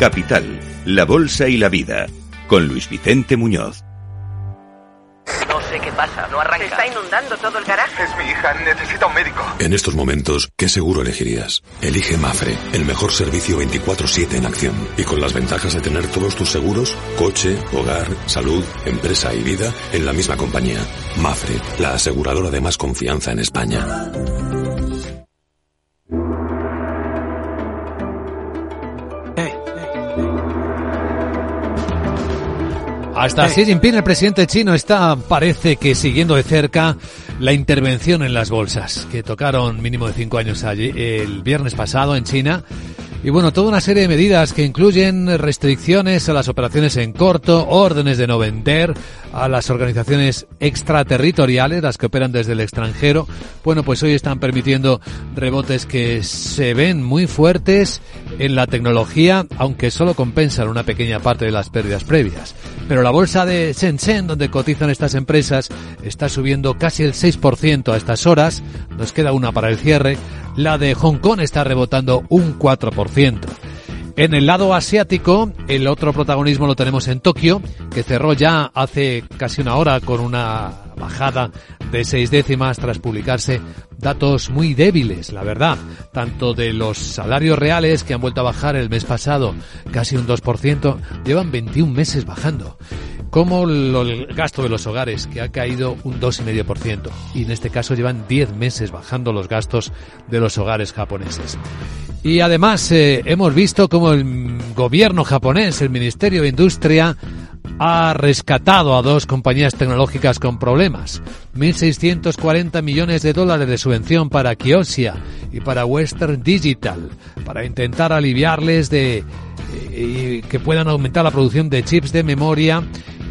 Capital, la Bolsa y la Vida, con Luis Vicente Muñoz. No sé qué pasa, no arranca. Se está inundando todo el garaje. Es mi hija, necesita un médico. En estos momentos, ¿qué seguro elegirías? Elige Mafre, el mejor servicio 24-7 en acción. Y con las ventajas de tener todos tus seguros, coche, hogar, salud, empresa y vida, en la misma compañía. Mafre, la aseguradora de más confianza en España. Hasta Xi Jinping, el presidente chino, está, parece que siguiendo de cerca la intervención en las bolsas, que tocaron mínimo de cinco años allí el viernes pasado en China. Y bueno, toda una serie de medidas que incluyen restricciones a las operaciones en corto, órdenes de no vender, a las organizaciones extraterritoriales, las que operan desde el extranjero. Bueno, pues hoy están permitiendo rebotes que se ven muy fuertes en la tecnología, aunque solo compensan una pequeña parte de las pérdidas previas. Pero la bolsa de Shenzhen, donde cotizan estas empresas, está subiendo casi el 6% a estas horas. Nos queda una para el cierre. La de Hong Kong está rebotando un 4%. En el lado asiático, el otro protagonismo lo tenemos en Tokio, que cerró ya hace casi una hora con una bajada de seis décimas tras publicarse datos muy débiles, la verdad, tanto de los salarios reales que han vuelto a bajar el mes pasado casi un 2%, llevan 21 meses bajando, como el gasto de los hogares que ha caído un 2,5% y en este caso llevan 10 meses bajando los gastos de los hogares japoneses. Y además eh, hemos visto como el gobierno japonés, el Ministerio de Industria, ha rescatado a dos compañías tecnológicas con problemas. 1.640 millones de dólares de subvención para Kiosia y para Western Digital, para intentar aliviarles de eh, que puedan aumentar la producción de chips de memoria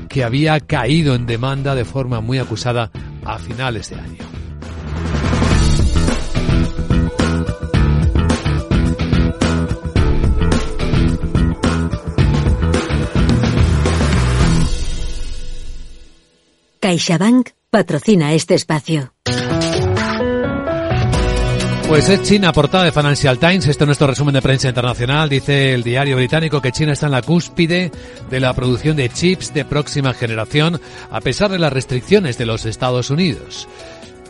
que había caído en demanda de forma muy acusada a finales de año. CaixaBank patrocina este espacio. Pues es China, portada de Financial Times. Este es nuestro resumen de prensa internacional. Dice el diario británico que China está en la cúspide de la producción de chips de próxima generación, a pesar de las restricciones de los Estados Unidos.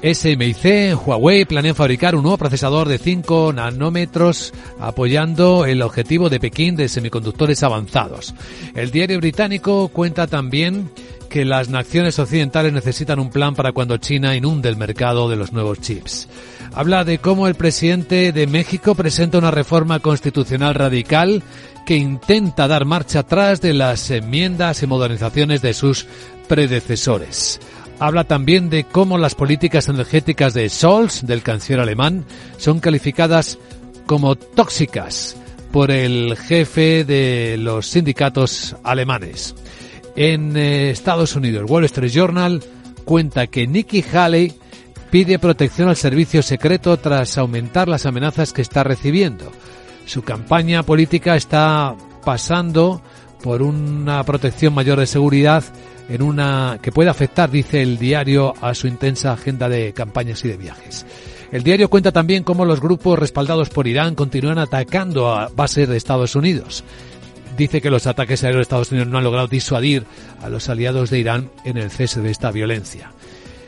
SMIC, Huawei planean fabricar un nuevo procesador de 5 nanómetros apoyando el objetivo de Pekín de semiconductores avanzados. El diario británico cuenta también que las naciones occidentales necesitan un plan para cuando China inunde el mercado de los nuevos chips. Habla de cómo el presidente de México presenta una reforma constitucional radical que intenta dar marcha atrás de las enmiendas y modernizaciones de sus predecesores. Habla también de cómo las políticas energéticas de Scholz, del canciller alemán, son calificadas como tóxicas por el jefe de los sindicatos alemanes. En eh, Estados Unidos, Wall Street Journal cuenta que Nikki Haley pide protección al servicio secreto tras aumentar las amenazas que está recibiendo. Su campaña política está pasando por una protección mayor de seguridad en una que puede afectar, dice el diario, a su intensa agenda de campañas y de viajes. El diario cuenta también cómo los grupos respaldados por Irán continúan atacando a bases de Estados Unidos dice que los ataques aéreos de Estados Unidos no han logrado disuadir a los aliados de Irán en el cese de esta violencia.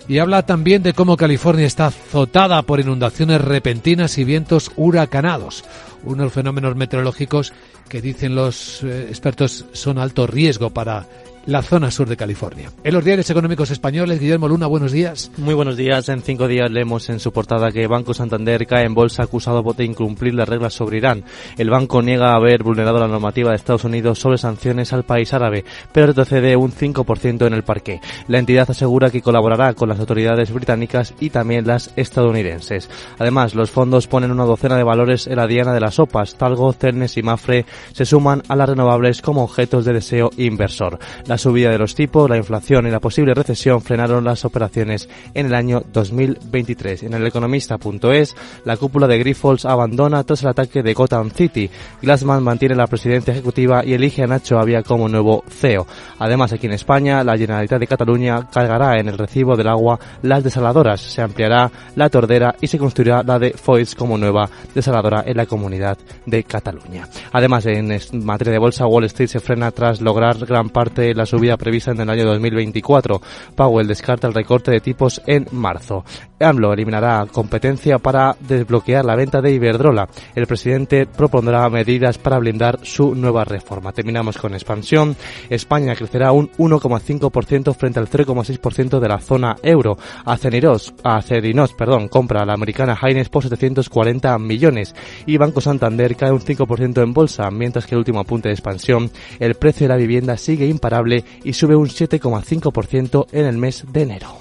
Y habla también de cómo California está azotada por inundaciones repentinas y vientos huracanados, unos fenómenos meteorológicos que dicen los eh, expertos son alto riesgo para la zona sur de California. En los diarios económicos españoles, Guillermo Luna, buenos días. Muy buenos días. En cinco días leemos en su portada que Banco Santander cae en bolsa acusado de incumplir las reglas sobre Irán. El banco niega haber vulnerado la normativa de Estados Unidos sobre sanciones al país árabe, pero retrocede un 5% en el parque. La entidad asegura que colaborará con las autoridades británicas y también las estadounidenses. Además, los fondos ponen una docena de valores en la diana de las sopas. Talgo, Cernes y Mafre se suman a las renovables como objetos de deseo inversor. La subida de los tipos, la inflación y la posible recesión frenaron las operaciones en el año 2023. En el economista.es, la cúpula de Grifols abandona tras el ataque de Gotham City. Glassman mantiene la presidencia ejecutiva y elige a Nacho Avia como nuevo CEO. Además, aquí en España, la Generalitat de Cataluña cargará en el recibo del agua las desaladoras. Se ampliará la tordera y se construirá la de Foix como nueva desaladora en la comunidad de Cataluña. Además, en materia de bolsa, Wall Street se frena tras lograr gran parte de la subida prevista en el año 2024. Powell descarta el recorte de tipos en marzo. AMLO eliminará competencia para desbloquear la venta de Iberdrola. El presidente propondrá medidas para blindar su nueva reforma. Terminamos con expansión. España crecerá un 1,5% frente al 0,6% de la zona euro. Acerinos, Acerinos perdón, compra a la americana Heinz por 740 millones y Banco Santander cae un 5% en bolsa, mientras que el último apunte de expansión, el precio de la vivienda sigue imparable estable y sube un 7,5% en el mes de enero.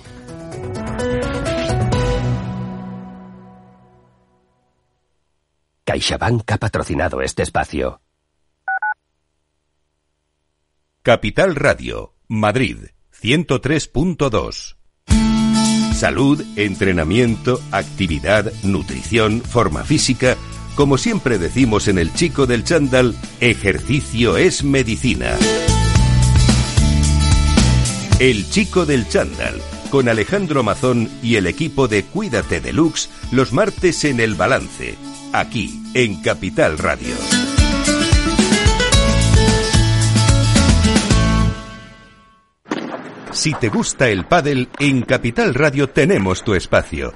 CaixaBank ha patrocinado este espacio. Capital Radio, Madrid, 103.2. Salud, entrenamiento, actividad, nutrición, forma física. Como siempre decimos en el chico del chándal, ejercicio es medicina. El chico del chándal, con Alejandro Mazón y el equipo de Cuídate Deluxe, los martes en el balance, aquí en Capital Radio. Si te gusta el pádel, en Capital Radio tenemos tu espacio.